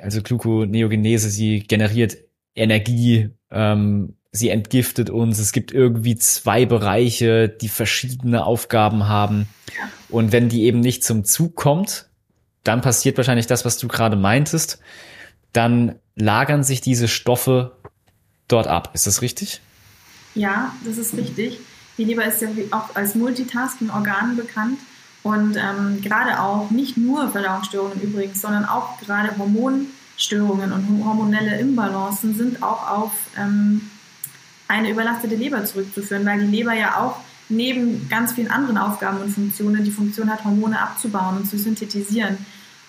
also Gluconeogenese, sie generiert Energie, ähm, sie entgiftet uns. Es gibt irgendwie zwei Bereiche, die verschiedene Aufgaben haben. Und wenn die eben nicht zum Zug kommt, dann passiert wahrscheinlich das, was du gerade meintest. Dann lagern sich diese Stoffe dort ab. Ist das richtig? Ja, das ist richtig. Die Leber ist ja auch als Multitasking-Organ bekannt. Und ähm, gerade auch nicht nur Verdauungsstörungen übrigens, sondern auch gerade Hormonstörungen und hormonelle Imbalancen sind auch auf ähm, eine überlastete Leber zurückzuführen, weil die Leber ja auch neben ganz vielen anderen Aufgaben und Funktionen die Funktion hat, Hormone abzubauen und zu synthetisieren.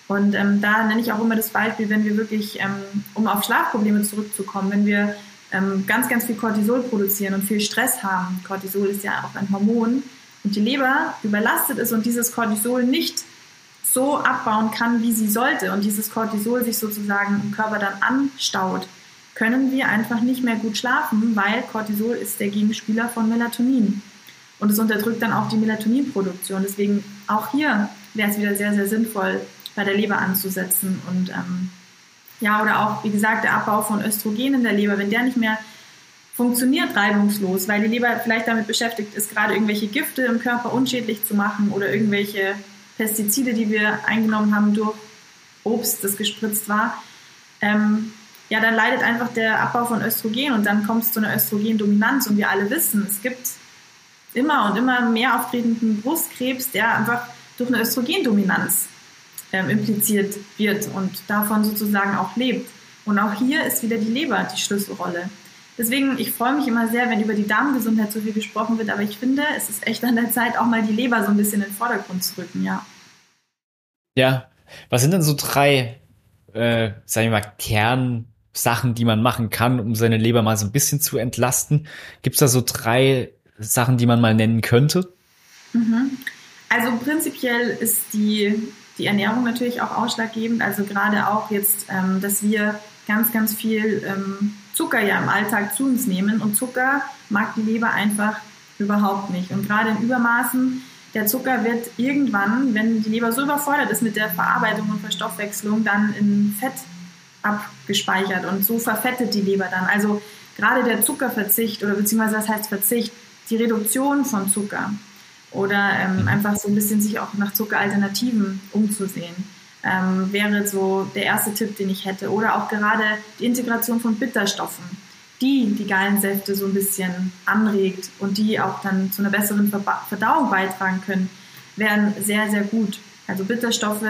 Und ähm, da nenne ich auch immer das Beispiel, wenn wir wirklich, ähm, um auf Schlafprobleme zurückzukommen, wenn wir ähm, ganz, ganz viel Cortisol produzieren und viel Stress haben. Cortisol ist ja auch ein Hormon, und die Leber überlastet ist und dieses Cortisol nicht so abbauen kann, wie sie sollte und dieses Cortisol sich sozusagen im Körper dann anstaut, können wir einfach nicht mehr gut schlafen, weil Cortisol ist der Gegenspieler von Melatonin. Und es unterdrückt dann auch die Melatoninproduktion. Deswegen auch hier wäre es wieder sehr, sehr sinnvoll, bei der Leber anzusetzen. Und ähm, ja, oder auch, wie gesagt, der Abbau von Östrogen in der Leber, wenn der nicht mehr funktioniert reibungslos, weil die Leber vielleicht damit beschäftigt ist, gerade irgendwelche Gifte im Körper unschädlich zu machen oder irgendwelche Pestizide, die wir eingenommen haben durch Obst, das gespritzt war. Ähm, ja, dann leidet einfach der Abbau von Östrogen und dann kommt es zu einer Östrogendominanz und wir alle wissen, es gibt immer und immer mehr auftretenden Brustkrebs, der einfach durch eine Östrogendominanz ähm, impliziert wird und davon sozusagen auch lebt. Und auch hier ist wieder die Leber die Schlüsselrolle. Deswegen, ich freue mich immer sehr, wenn über die Darmgesundheit so viel gesprochen wird, aber ich finde, es ist echt an der Zeit, auch mal die Leber so ein bisschen in den Vordergrund zu rücken, ja. Ja, was sind denn so drei, äh, sagen wir mal, Kernsachen, die man machen kann, um seine Leber mal so ein bisschen zu entlasten? Gibt es da so drei Sachen, die man mal nennen könnte? Mhm. Also prinzipiell ist die, die Ernährung natürlich auch ausschlaggebend. Also gerade auch jetzt, ähm, dass wir ganz, ganz viel ähm, Zucker ja im Alltag zu uns nehmen. Und Zucker mag die Leber einfach überhaupt nicht. Und gerade in Übermaßen, der Zucker wird irgendwann, wenn die Leber so überfordert ist mit der Verarbeitung und Verstoffwechslung, dann in Fett abgespeichert und so verfettet die Leber dann. Also gerade der Zuckerverzicht oder beziehungsweise das heißt Verzicht, die Reduktion von Zucker oder ähm, mhm. einfach so ein bisschen sich auch nach Zuckeralternativen umzusehen, ähm, wäre so der erste Tipp, den ich hätte. Oder auch gerade die Integration von Bitterstoffen, die die Gallensäfte so ein bisschen anregt und die auch dann zu einer besseren Verdauung beitragen können, wären sehr, sehr gut. Also Bitterstoffe,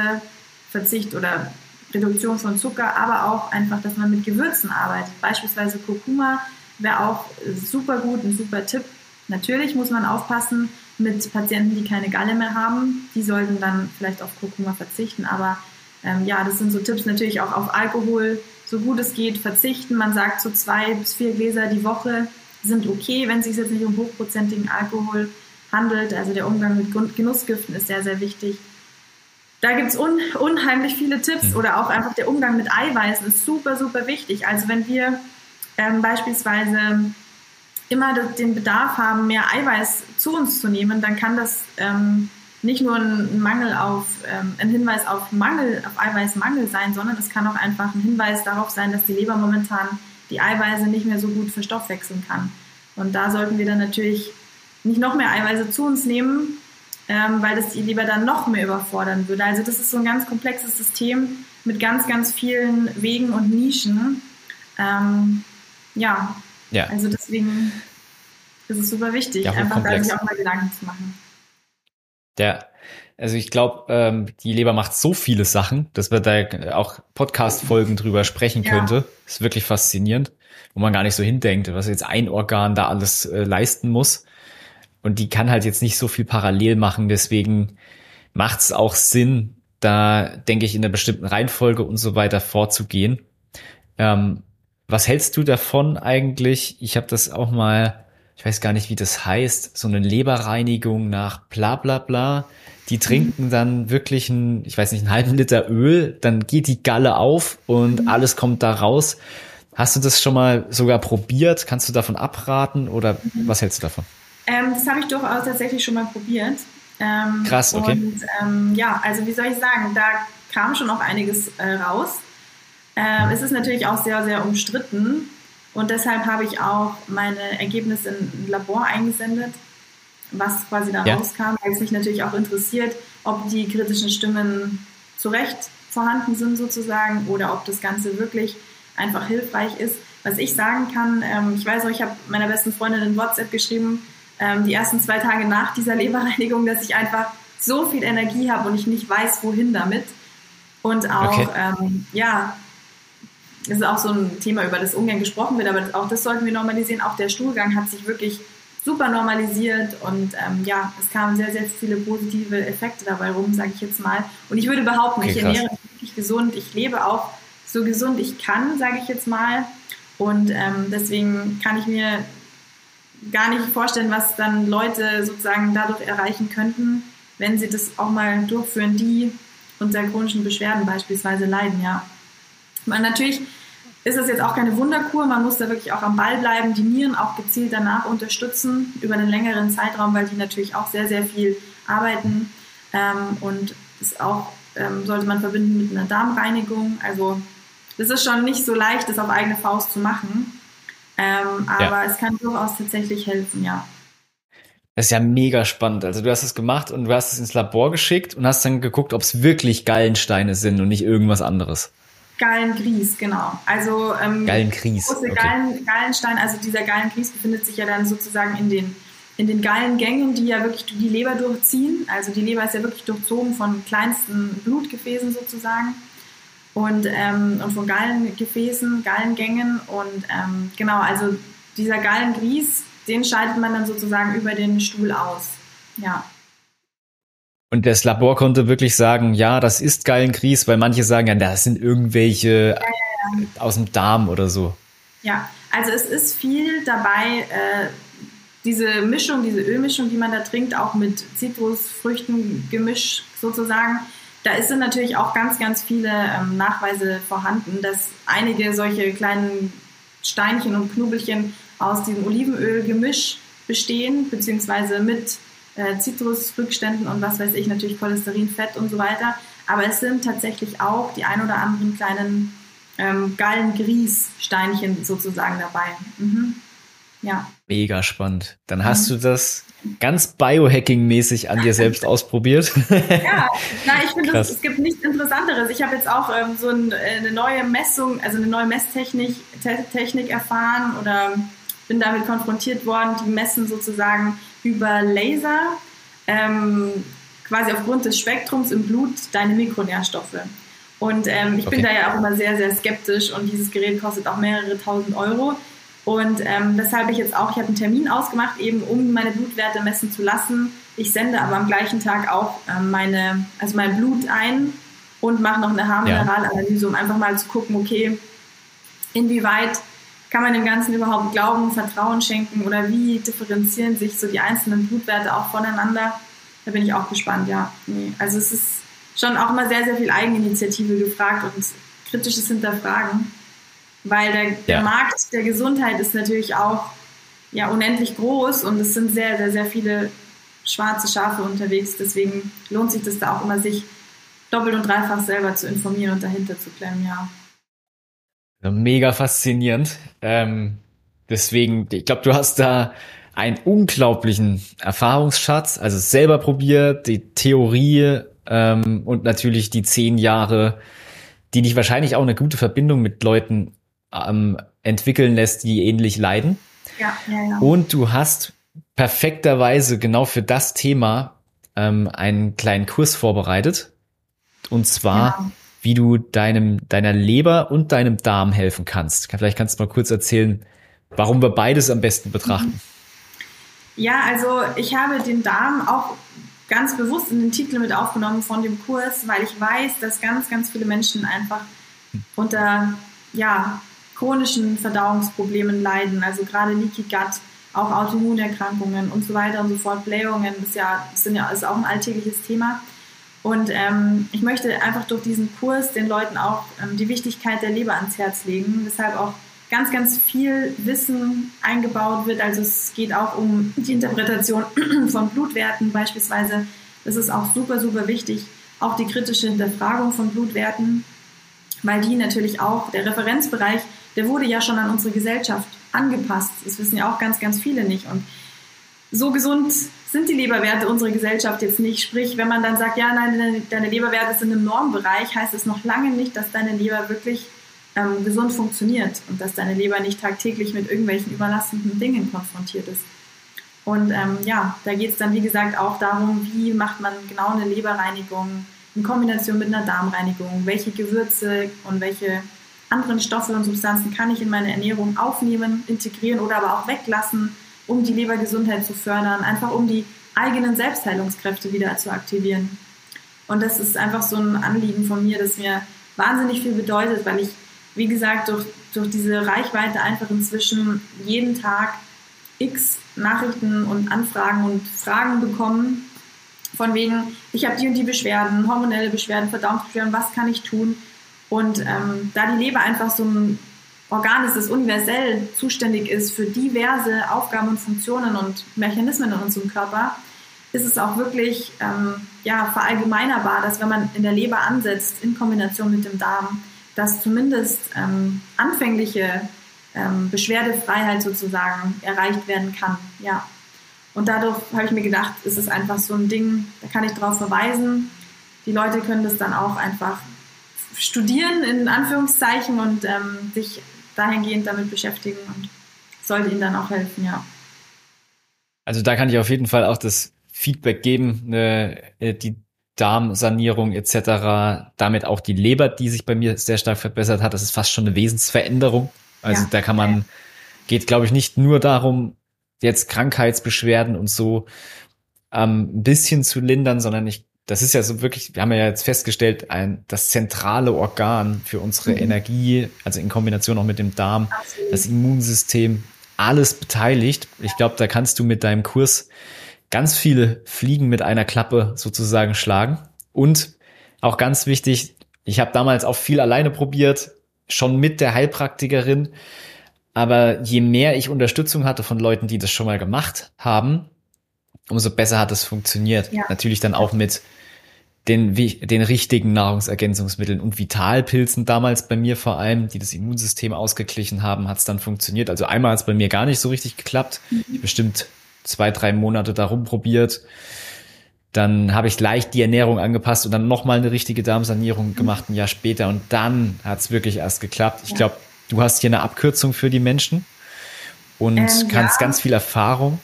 Verzicht oder Reduktion von Zucker, aber auch einfach, dass man mit Gewürzen arbeitet. Beispielsweise Kurkuma wäre auch super gut, ein super Tipp. Natürlich muss man aufpassen mit Patienten, die keine Galle mehr haben. Die sollten dann vielleicht auf Kurkuma verzichten. Aber ähm, ja, das sind so Tipps natürlich auch auf Alkohol, so gut es geht, verzichten. Man sagt so zwei bis vier Gläser die Woche sind okay, wenn es sich jetzt nicht um hochprozentigen Alkohol handelt. Also der Umgang mit Genussgiften ist sehr, sehr wichtig. Da gibt es un unheimlich viele Tipps mhm. oder auch einfach der Umgang mit Eiweißen ist super, super wichtig. Also wenn wir ähm, beispielsweise immer den Bedarf haben, mehr Eiweiß zu uns zu nehmen, dann kann das ähm, nicht nur ein Mangel auf, ähm, ein Hinweis auf Mangel, auf Eiweißmangel sein, sondern es kann auch einfach ein Hinweis darauf sein, dass die Leber momentan die Eiweiße nicht mehr so gut verstoffwechseln kann. Und da sollten wir dann natürlich nicht noch mehr Eiweiße zu uns nehmen, ähm, weil das die Leber dann noch mehr überfordern würde. Also das ist so ein ganz komplexes System mit ganz, ganz vielen Wegen und Nischen. Ähm, ja. Ja, also deswegen ist es super wichtig, ja, einfach da sich auch mal Gedanken zu machen. Ja, also ich glaube, ähm, die Leber macht so viele Sachen, dass wir da auch Podcast-Folgen drüber sprechen ja. könnte. Das ist wirklich faszinierend, wo man gar nicht so hindenkt, was jetzt ein Organ da alles äh, leisten muss. Und die kann halt jetzt nicht so viel parallel machen, deswegen macht es auch Sinn, da denke ich in einer bestimmten Reihenfolge und so weiter vorzugehen. Ähm, was hältst du davon eigentlich? Ich habe das auch mal, ich weiß gar nicht, wie das heißt, so eine Leberreinigung nach bla bla bla. Die trinken mhm. dann wirklich ein, ich weiß nicht, einen halben Liter Öl, dann geht die Galle auf und mhm. alles kommt da raus. Hast du das schon mal sogar probiert? Kannst du davon abraten oder mhm. was hältst du davon? Ähm, das habe ich durchaus tatsächlich schon mal probiert. Ähm, Krass, okay. Und ähm, ja, also wie soll ich sagen, da kam schon auch einiges äh, raus. Äh, es ist natürlich auch sehr, sehr umstritten und deshalb habe ich auch meine Ergebnisse in ein Labor eingesendet, was quasi da ja. rauskam, weil es mich natürlich auch interessiert, ob die kritischen Stimmen zu Recht vorhanden sind sozusagen oder ob das Ganze wirklich einfach hilfreich ist. Was ich sagen kann, ähm, ich weiß auch, ich habe meiner besten Freundin in WhatsApp geschrieben, ähm, die ersten zwei Tage nach dieser Leberreinigung, dass ich einfach so viel Energie habe und ich nicht weiß, wohin damit. Und auch, okay. ähm, ja, das ist auch so ein Thema, über das ungern gesprochen wird, aber auch das sollten wir normalisieren. Auch der Stuhlgang hat sich wirklich super normalisiert und ähm, ja, es kamen sehr, sehr viele positive Effekte dabei rum, sage ich jetzt mal. Und ich würde behaupten, okay, ich ernähre mich wirklich gesund. Ich lebe auch so gesund ich kann, sage ich jetzt mal. Und ähm, deswegen kann ich mir gar nicht vorstellen, was dann Leute sozusagen dadurch erreichen könnten, wenn sie das auch mal durchführen, die unter chronischen Beschwerden beispielsweise leiden, ja. Man natürlich ist das jetzt auch keine Wunderkur, man muss da wirklich auch am Ball bleiben, die Nieren auch gezielt danach unterstützen über einen längeren Zeitraum, weil die natürlich auch sehr, sehr viel arbeiten ähm, und das auch ähm, sollte man verbinden mit einer Darmreinigung. Also das ist schon nicht so leicht, das auf eigene Faust zu machen. Ähm, aber ja. es kann durchaus tatsächlich helfen, ja. Das ist ja mega spannend. Also du hast es gemacht und du hast es ins Labor geschickt und hast dann geguckt, ob es wirklich Gallensteine sind und nicht irgendwas anderes. Gallengries, genau. Also ähm, Gallengries. Große okay. Gallen, Gallenstein, also dieser Gallengries befindet sich ja dann sozusagen in den in den Gallengängen, die ja wirklich die Leber durchziehen. Also die Leber ist ja wirklich durchzogen von kleinsten Blutgefäßen sozusagen und, ähm, und von Gallengefäßen, Gallengängen. Und ähm, genau, also dieser Gallengries, den schaltet man dann sozusagen über den Stuhl aus. Ja. Und das Labor konnte wirklich sagen, ja, das ist Gallengries, weil manche sagen, ja, das sind irgendwelche aus dem Darm oder so. Ja, also es ist viel dabei, äh, diese Mischung, diese Ölmischung, die man da trinkt, auch mit Zitrusfrüchten Gemisch sozusagen, da sind natürlich auch ganz, ganz viele ähm, Nachweise vorhanden, dass einige solche kleinen Steinchen und Knubelchen aus diesem Olivenölgemisch bestehen, beziehungsweise mit äh, Zitrusrückständen und was weiß ich, natürlich Cholesterin, Fett und so weiter. Aber es sind tatsächlich auch die ein oder anderen kleinen ähm, Gallengrießsteinchen sozusagen dabei. Mhm. Ja. Mega spannend. Dann hast mhm. du das ganz Biohacking-mäßig an dir selbst ausprobiert. ja, na, ich finde, es gibt nichts Interessanteres. Ich habe jetzt auch ähm, so ein, eine neue Messung, also eine neue Messtechnik Technik erfahren oder bin damit konfrontiert worden. Die messen sozusagen über Laser ähm, quasi aufgrund des Spektrums im Blut deine Mikronährstoffe. Und ähm, ich okay. bin da ja auch immer sehr, sehr skeptisch und dieses Gerät kostet auch mehrere tausend Euro. Und ähm, weshalb ich jetzt auch, ich habe einen Termin ausgemacht, eben um meine Blutwerte messen zu lassen. Ich sende aber am gleichen Tag auch ähm, meine, also mein Blut ein und mache noch eine Haarmineralanalyse, um einfach mal zu gucken, okay, inwieweit kann man dem Ganzen überhaupt Glauben, Vertrauen schenken oder wie differenzieren sich so die einzelnen Blutwerte auch voneinander? Da bin ich auch gespannt, ja. Nee. Also es ist schon auch immer sehr, sehr viel Eigeninitiative gefragt und kritisches Hinterfragen. Weil der, der ja. Markt der Gesundheit ist natürlich auch ja, unendlich groß und es sind sehr, sehr, sehr viele schwarze Schafe unterwegs. Deswegen lohnt sich das da auch immer, sich doppelt und dreifach selber zu informieren und dahinter zu klemmen, ja. Mega faszinierend. Ähm, deswegen, ich glaube, du hast da einen unglaublichen Erfahrungsschatz, also selber probiert, die Theorie ähm, und natürlich die zehn Jahre, die dich wahrscheinlich auch eine gute Verbindung mit Leuten ähm, entwickeln lässt, die ähnlich leiden. Ja, ja, ja. Und du hast perfekterweise genau für das Thema ähm, einen kleinen Kurs vorbereitet. Und zwar, ja. Wie du deinem, deiner Leber und deinem Darm helfen kannst. Vielleicht kannst du mal kurz erzählen, warum wir beides am besten betrachten. Ja, also ich habe den Darm auch ganz bewusst in den Titel mit aufgenommen von dem Kurs, weil ich weiß, dass ganz, ganz viele Menschen einfach unter ja, chronischen Verdauungsproblemen leiden, also gerade Leaky Gut, auch Autoimmunerkrankungen und so weiter und so fort, Blähungen, ist ja, sind ja ist auch ein alltägliches Thema. Und ähm, ich möchte einfach durch diesen Kurs den Leuten auch ähm, die Wichtigkeit der Leber ans Herz legen, weshalb auch ganz, ganz viel Wissen eingebaut wird. Also es geht auch um die Interpretation von Blutwerten beispielsweise. Das ist auch super, super wichtig. Auch die kritische Hinterfragung von Blutwerten, weil die natürlich auch, der Referenzbereich der wurde ja schon an unsere Gesellschaft angepasst. Das wissen ja auch ganz, ganz viele nicht. Und so gesund sind die Leberwerte unserer Gesellschaft jetzt nicht. Sprich, wenn man dann sagt, ja, nein, deine Leberwerte sind im Normbereich, heißt es noch lange nicht, dass deine Leber wirklich ähm, gesund funktioniert und dass deine Leber nicht tagtäglich mit irgendwelchen überlastenden Dingen konfrontiert ist. Und ähm, ja, da geht es dann, wie gesagt, auch darum, wie macht man genau eine Leberreinigung in Kombination mit einer Darmreinigung, welche Gewürze und welche anderen Stoffe und Substanzen kann ich in meine Ernährung aufnehmen, integrieren oder aber auch weglassen, um die Lebergesundheit zu fördern, einfach um die eigenen Selbstheilungskräfte wieder zu aktivieren. Und das ist einfach so ein Anliegen von mir, das mir wahnsinnig viel bedeutet, weil ich, wie gesagt, durch, durch diese Reichweite einfach inzwischen jeden Tag x Nachrichten und Anfragen und Fragen bekomme, von wegen, ich habe die und die Beschwerden, hormonelle Beschwerden, Verdauungsbeschwerden, was kann ich tun? Und ähm, da die Leber einfach so ein Organ ist, das universell zuständig ist für diverse Aufgaben und Funktionen und Mechanismen in unserem Körper, ist es auch wirklich ähm, ja, verallgemeinerbar, dass wenn man in der Leber ansetzt, in Kombination mit dem Darm, dass zumindest ähm, anfängliche ähm, Beschwerdefreiheit sozusagen erreicht werden kann. Ja. Und dadurch habe ich mir gedacht, ist es einfach so ein Ding, da kann ich darauf verweisen. Die Leute können das dann auch einfach studieren, in Anführungszeichen, und ähm, sich dahingehend damit beschäftigen und sollte ihnen dann auch helfen, ja. Also da kann ich auf jeden Fall auch das Feedback geben, ne, die Darmsanierung etc., damit auch die Leber, die sich bei mir sehr stark verbessert hat, das ist fast schon eine Wesensveränderung. Also ja. da kann man, geht glaube ich nicht nur darum, jetzt Krankheitsbeschwerden und so ähm, ein bisschen zu lindern, sondern ich das ist ja so wirklich, wir haben ja jetzt festgestellt, ein, das zentrale Organ für unsere mhm. Energie, also in Kombination auch mit dem Darm, Absolut. das Immunsystem, alles beteiligt. Ich glaube, da kannst du mit deinem Kurs ganz viele Fliegen mit einer Klappe sozusagen schlagen. Und auch ganz wichtig, ich habe damals auch viel alleine probiert, schon mit der Heilpraktikerin. Aber je mehr ich Unterstützung hatte von Leuten, die das schon mal gemacht haben, umso besser hat es funktioniert. Ja. Natürlich dann auch mit den, den richtigen Nahrungsergänzungsmitteln und Vitalpilzen damals bei mir vor allem, die das Immunsystem ausgeglichen haben, hat es dann funktioniert. Also einmal hat es bei mir gar nicht so richtig geklappt. Mhm. Ich bestimmt zwei, drei Monate darum probiert. Dann habe ich leicht die Ernährung angepasst und dann nochmal eine richtige Darmsanierung gemacht, ein Jahr später. Und dann hat es wirklich erst geklappt. Ich glaube, du hast hier eine Abkürzung für die Menschen und ähm, kannst ja. ganz viel Erfahrung.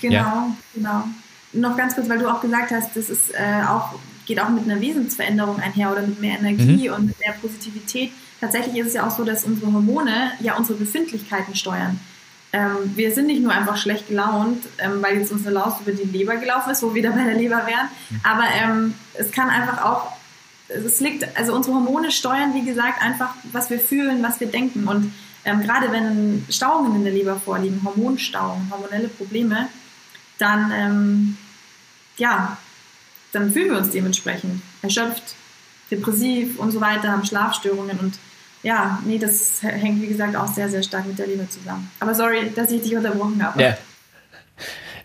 Genau, ja. genau. Noch ganz kurz, weil du auch gesagt hast, das ist äh, auch, geht auch mit einer Wesensveränderung einher oder mit mehr Energie mhm. und mit mehr Positivität. Tatsächlich ist es ja auch so, dass unsere Hormone ja unsere Befindlichkeiten steuern. Ähm, wir sind nicht nur einfach schlecht gelaunt, ähm, weil jetzt unsere Laus über die Leber gelaufen ist, wo wir da bei der Leber wären, mhm. aber ähm, es kann einfach auch, es liegt, also unsere Hormone steuern, wie gesagt, einfach, was wir fühlen, was wir denken und ähm, gerade wenn Stauungen in der Leber vorliegen, Hormonstauungen, hormonelle Probleme, dann, ähm, ja, dann fühlen wir uns dementsprechend erschöpft, depressiv und so weiter, haben Schlafstörungen und ja, nee, das hängt wie gesagt auch sehr, sehr stark mit der Liebe zusammen. Aber sorry, dass ich dich unterbrochen habe. Ja.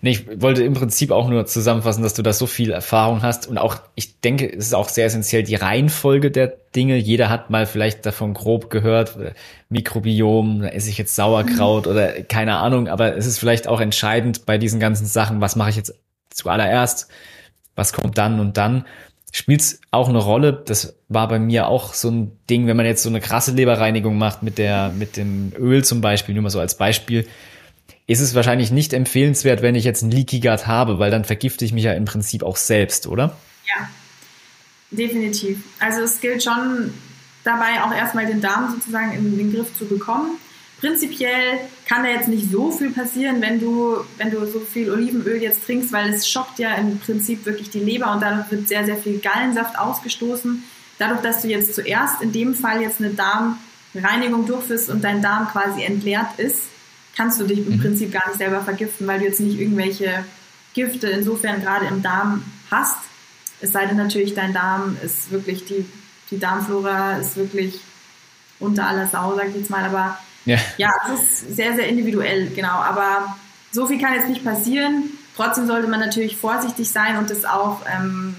Nee, ich wollte im Prinzip auch nur zusammenfassen, dass du da so viel Erfahrung hast und auch, ich denke, es ist auch sehr essentiell die Reihenfolge der Dinge. Jeder hat mal vielleicht davon grob gehört, äh, Mikrobiom, da esse ich jetzt Sauerkraut mhm. oder keine Ahnung, aber es ist vielleicht auch entscheidend bei diesen ganzen Sachen, was mache ich jetzt zuallererst, was kommt dann und dann spielt auch eine Rolle. Das war bei mir auch so ein Ding, wenn man jetzt so eine krasse Leberreinigung macht mit der, mit dem Öl zum Beispiel, nur mal so als Beispiel, ist es wahrscheinlich nicht empfehlenswert, wenn ich jetzt ein Leaky Gut habe, weil dann vergifte ich mich ja im Prinzip auch selbst, oder? Ja, definitiv. Also es gilt schon dabei auch erstmal den Darm sozusagen in den Griff zu bekommen prinzipiell kann da jetzt nicht so viel passieren, wenn du, wenn du so viel Olivenöl jetzt trinkst, weil es schockt ja im Prinzip wirklich die Leber und dadurch wird sehr, sehr viel Gallensaft ausgestoßen. Dadurch, dass du jetzt zuerst in dem Fall jetzt eine Darmreinigung durchführst und dein Darm quasi entleert ist, kannst du dich im mhm. Prinzip gar nicht selber vergiften, weil du jetzt nicht irgendwelche Gifte insofern gerade im Darm hast. Es sei denn natürlich, dein Darm ist wirklich, die, die Darmflora ist wirklich unter aller Sau, sag ich jetzt mal, aber ja. ja, es ist sehr, sehr individuell, genau. Aber so viel kann jetzt nicht passieren. Trotzdem sollte man natürlich vorsichtig sein und das auch ähm,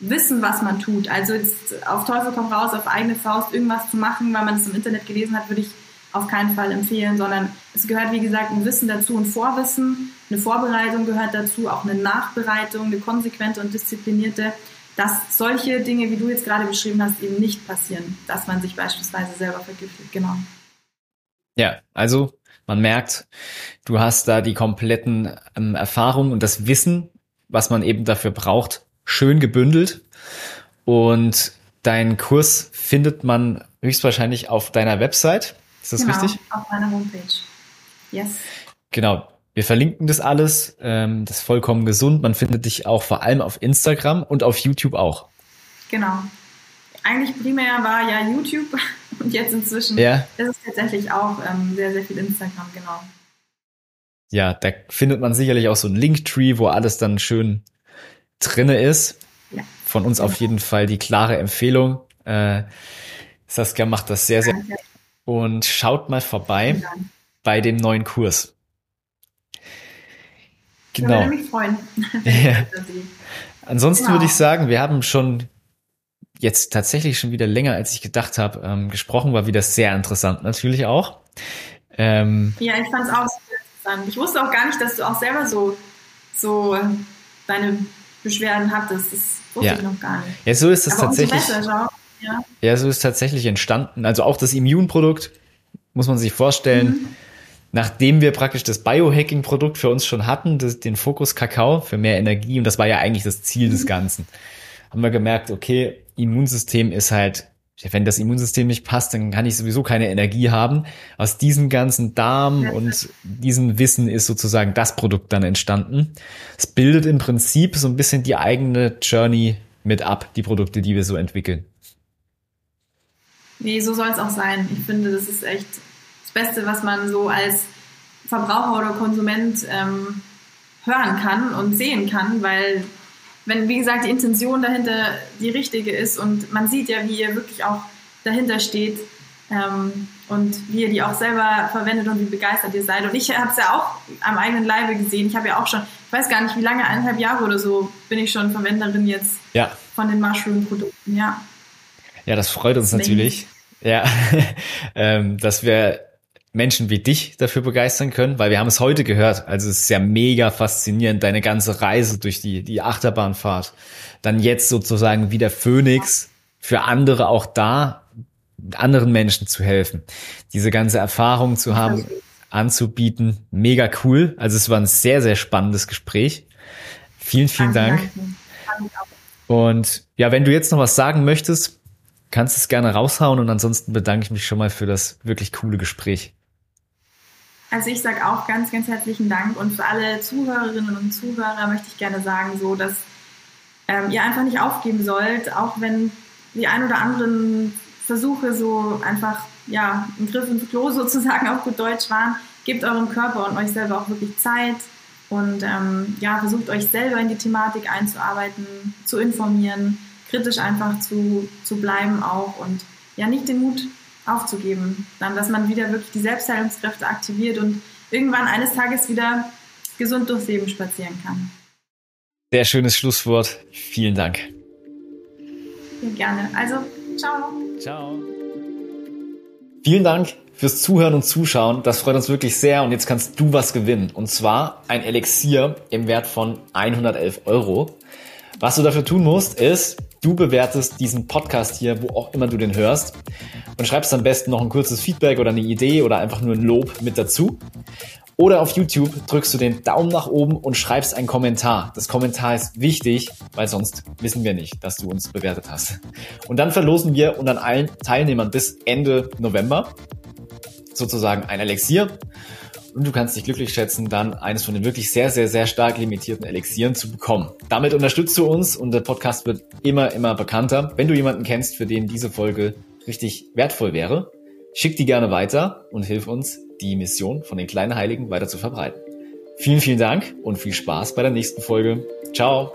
wissen, was man tut. Also jetzt auf Teufel komm raus, auf eigene Faust irgendwas zu machen, weil man es im Internet gelesen hat, würde ich auf keinen Fall empfehlen, sondern es gehört, wie gesagt, ein Wissen dazu, ein Vorwissen, eine Vorbereitung gehört dazu, auch eine Nachbereitung, eine konsequente und disziplinierte, dass solche Dinge, wie du jetzt gerade beschrieben hast, eben nicht passieren, dass man sich beispielsweise selber vergiftet. Genau. Ja, also man merkt, du hast da die kompletten ähm, Erfahrungen und das Wissen, was man eben dafür braucht, schön gebündelt. Und deinen Kurs findet man höchstwahrscheinlich auf deiner Website. Ist das genau, richtig? Auf meiner Homepage. Yes. Genau. Wir verlinken das alles. Ähm, das ist vollkommen gesund. Man findet dich auch vor allem auf Instagram und auf YouTube auch. Genau. Eigentlich primär war ja YouTube und jetzt inzwischen ja. ist es tatsächlich auch ähm, sehr, sehr viel Instagram, genau. Ja, da findet man sicherlich auch so ein Linktree, wo alles dann schön drinne ist. Ja. Von uns auf jeden Fall die klare Empfehlung. Äh, Saskia macht das sehr, sehr. Danke. Und schaut mal vorbei bei dem neuen Kurs. Genau. Ich würde mich freuen. Ja. Ansonsten genau. würde ich sagen, wir haben schon jetzt tatsächlich schon wieder länger, als ich gedacht habe, ähm, gesprochen. War wieder sehr interessant natürlich auch. Ähm, ja, ich fand es auch sehr interessant. Ich wusste auch gar nicht, dass du auch selber so, so deine Beschwerden hattest. Das wusste ja. ich noch gar nicht. Ja, so ist es tatsächlich. Besser, ja. ja, so ist tatsächlich entstanden. Also auch das Immunprodukt muss man sich vorstellen. Mhm. Nachdem wir praktisch das Biohacking-Produkt für uns schon hatten, das, den Fokus Kakao für mehr Energie, und das war ja eigentlich das Ziel mhm. des Ganzen, haben wir gemerkt, okay, Immunsystem ist halt, wenn das Immunsystem nicht passt, dann kann ich sowieso keine Energie haben. Aus diesem ganzen Darm und diesem Wissen ist sozusagen das Produkt dann entstanden. Es bildet im Prinzip so ein bisschen die eigene Journey mit ab, die Produkte, die wir so entwickeln. Nee, so soll es auch sein. Ich finde, das ist echt das Beste, was man so als Verbraucher oder Konsument ähm, hören kann und sehen kann, weil wenn, wie gesagt, die Intention dahinter die richtige ist und man sieht ja, wie ihr wirklich auch dahinter steht ähm, und wie ihr die auch selber verwendet und wie begeistert ihr seid. Und ich habe es ja auch am eigenen Leibe gesehen. Ich habe ja auch schon, ich weiß gar nicht, wie lange, eineinhalb Jahre oder so bin ich schon Verwenderin jetzt ja. von den Mushroom-Produkten, ja. Ja, das freut uns natürlich. Ja, ähm, dass wir Menschen wie dich dafür begeistern können, weil wir haben es heute gehört. Also es ist ja mega faszinierend, deine ganze Reise durch die, die Achterbahnfahrt. Dann jetzt sozusagen wie der Phönix für andere auch da, anderen Menschen zu helfen. Diese ganze Erfahrung zu haben, anzubieten. Mega cool. Also es war ein sehr, sehr spannendes Gespräch. Vielen, vielen Dank. Und ja, wenn du jetzt noch was sagen möchtest, kannst es gerne raushauen und ansonsten bedanke ich mich schon mal für das wirklich coole Gespräch. Also ich sage auch ganz, ganz herzlichen Dank und für alle Zuhörerinnen und Zuhörer möchte ich gerne sagen, so dass ähm, ihr einfach nicht aufgeben sollt, auch wenn die ein oder anderen Versuche so einfach ja ein Griff ins Klo sozusagen auf gut Deutsch waren. Gebt eurem Körper und euch selber auch wirklich Zeit und ähm, ja versucht euch selber in die Thematik einzuarbeiten, zu informieren kritisch einfach zu, zu bleiben auch und ja nicht den Mut aufzugeben. Dann, dass man wieder wirklich die Selbstheilungskräfte aktiviert und irgendwann eines Tages wieder gesund durchs Leben spazieren kann. Sehr schönes Schlusswort. Vielen Dank. Ja, gerne. Also, ciao. Ciao. Vielen Dank fürs Zuhören und Zuschauen. Das freut uns wirklich sehr. Und jetzt kannst du was gewinnen. Und zwar ein Elixier im Wert von 111 Euro. Was du dafür tun musst, ist, du bewertest diesen Podcast hier, wo auch immer du den hörst und schreibst am besten noch ein kurzes Feedback oder eine Idee oder einfach nur ein Lob mit dazu. Oder auf YouTube drückst du den Daumen nach oben und schreibst einen Kommentar. Das Kommentar ist wichtig, weil sonst wissen wir nicht, dass du uns bewertet hast. Und dann verlosen wir unter allen Teilnehmern bis Ende November sozusagen ein Elixier und du kannst dich glücklich schätzen, dann eines von den wirklich sehr, sehr, sehr stark limitierten Elixieren zu bekommen. Damit unterstützt du uns und der Podcast wird immer, immer bekannter. Wenn du jemanden kennst, für den diese Folge richtig wertvoll wäre, schick die gerne weiter und hilf uns, die Mission von den kleinen Heiligen weiter zu verbreiten. Vielen, vielen Dank und viel Spaß bei der nächsten Folge. Ciao!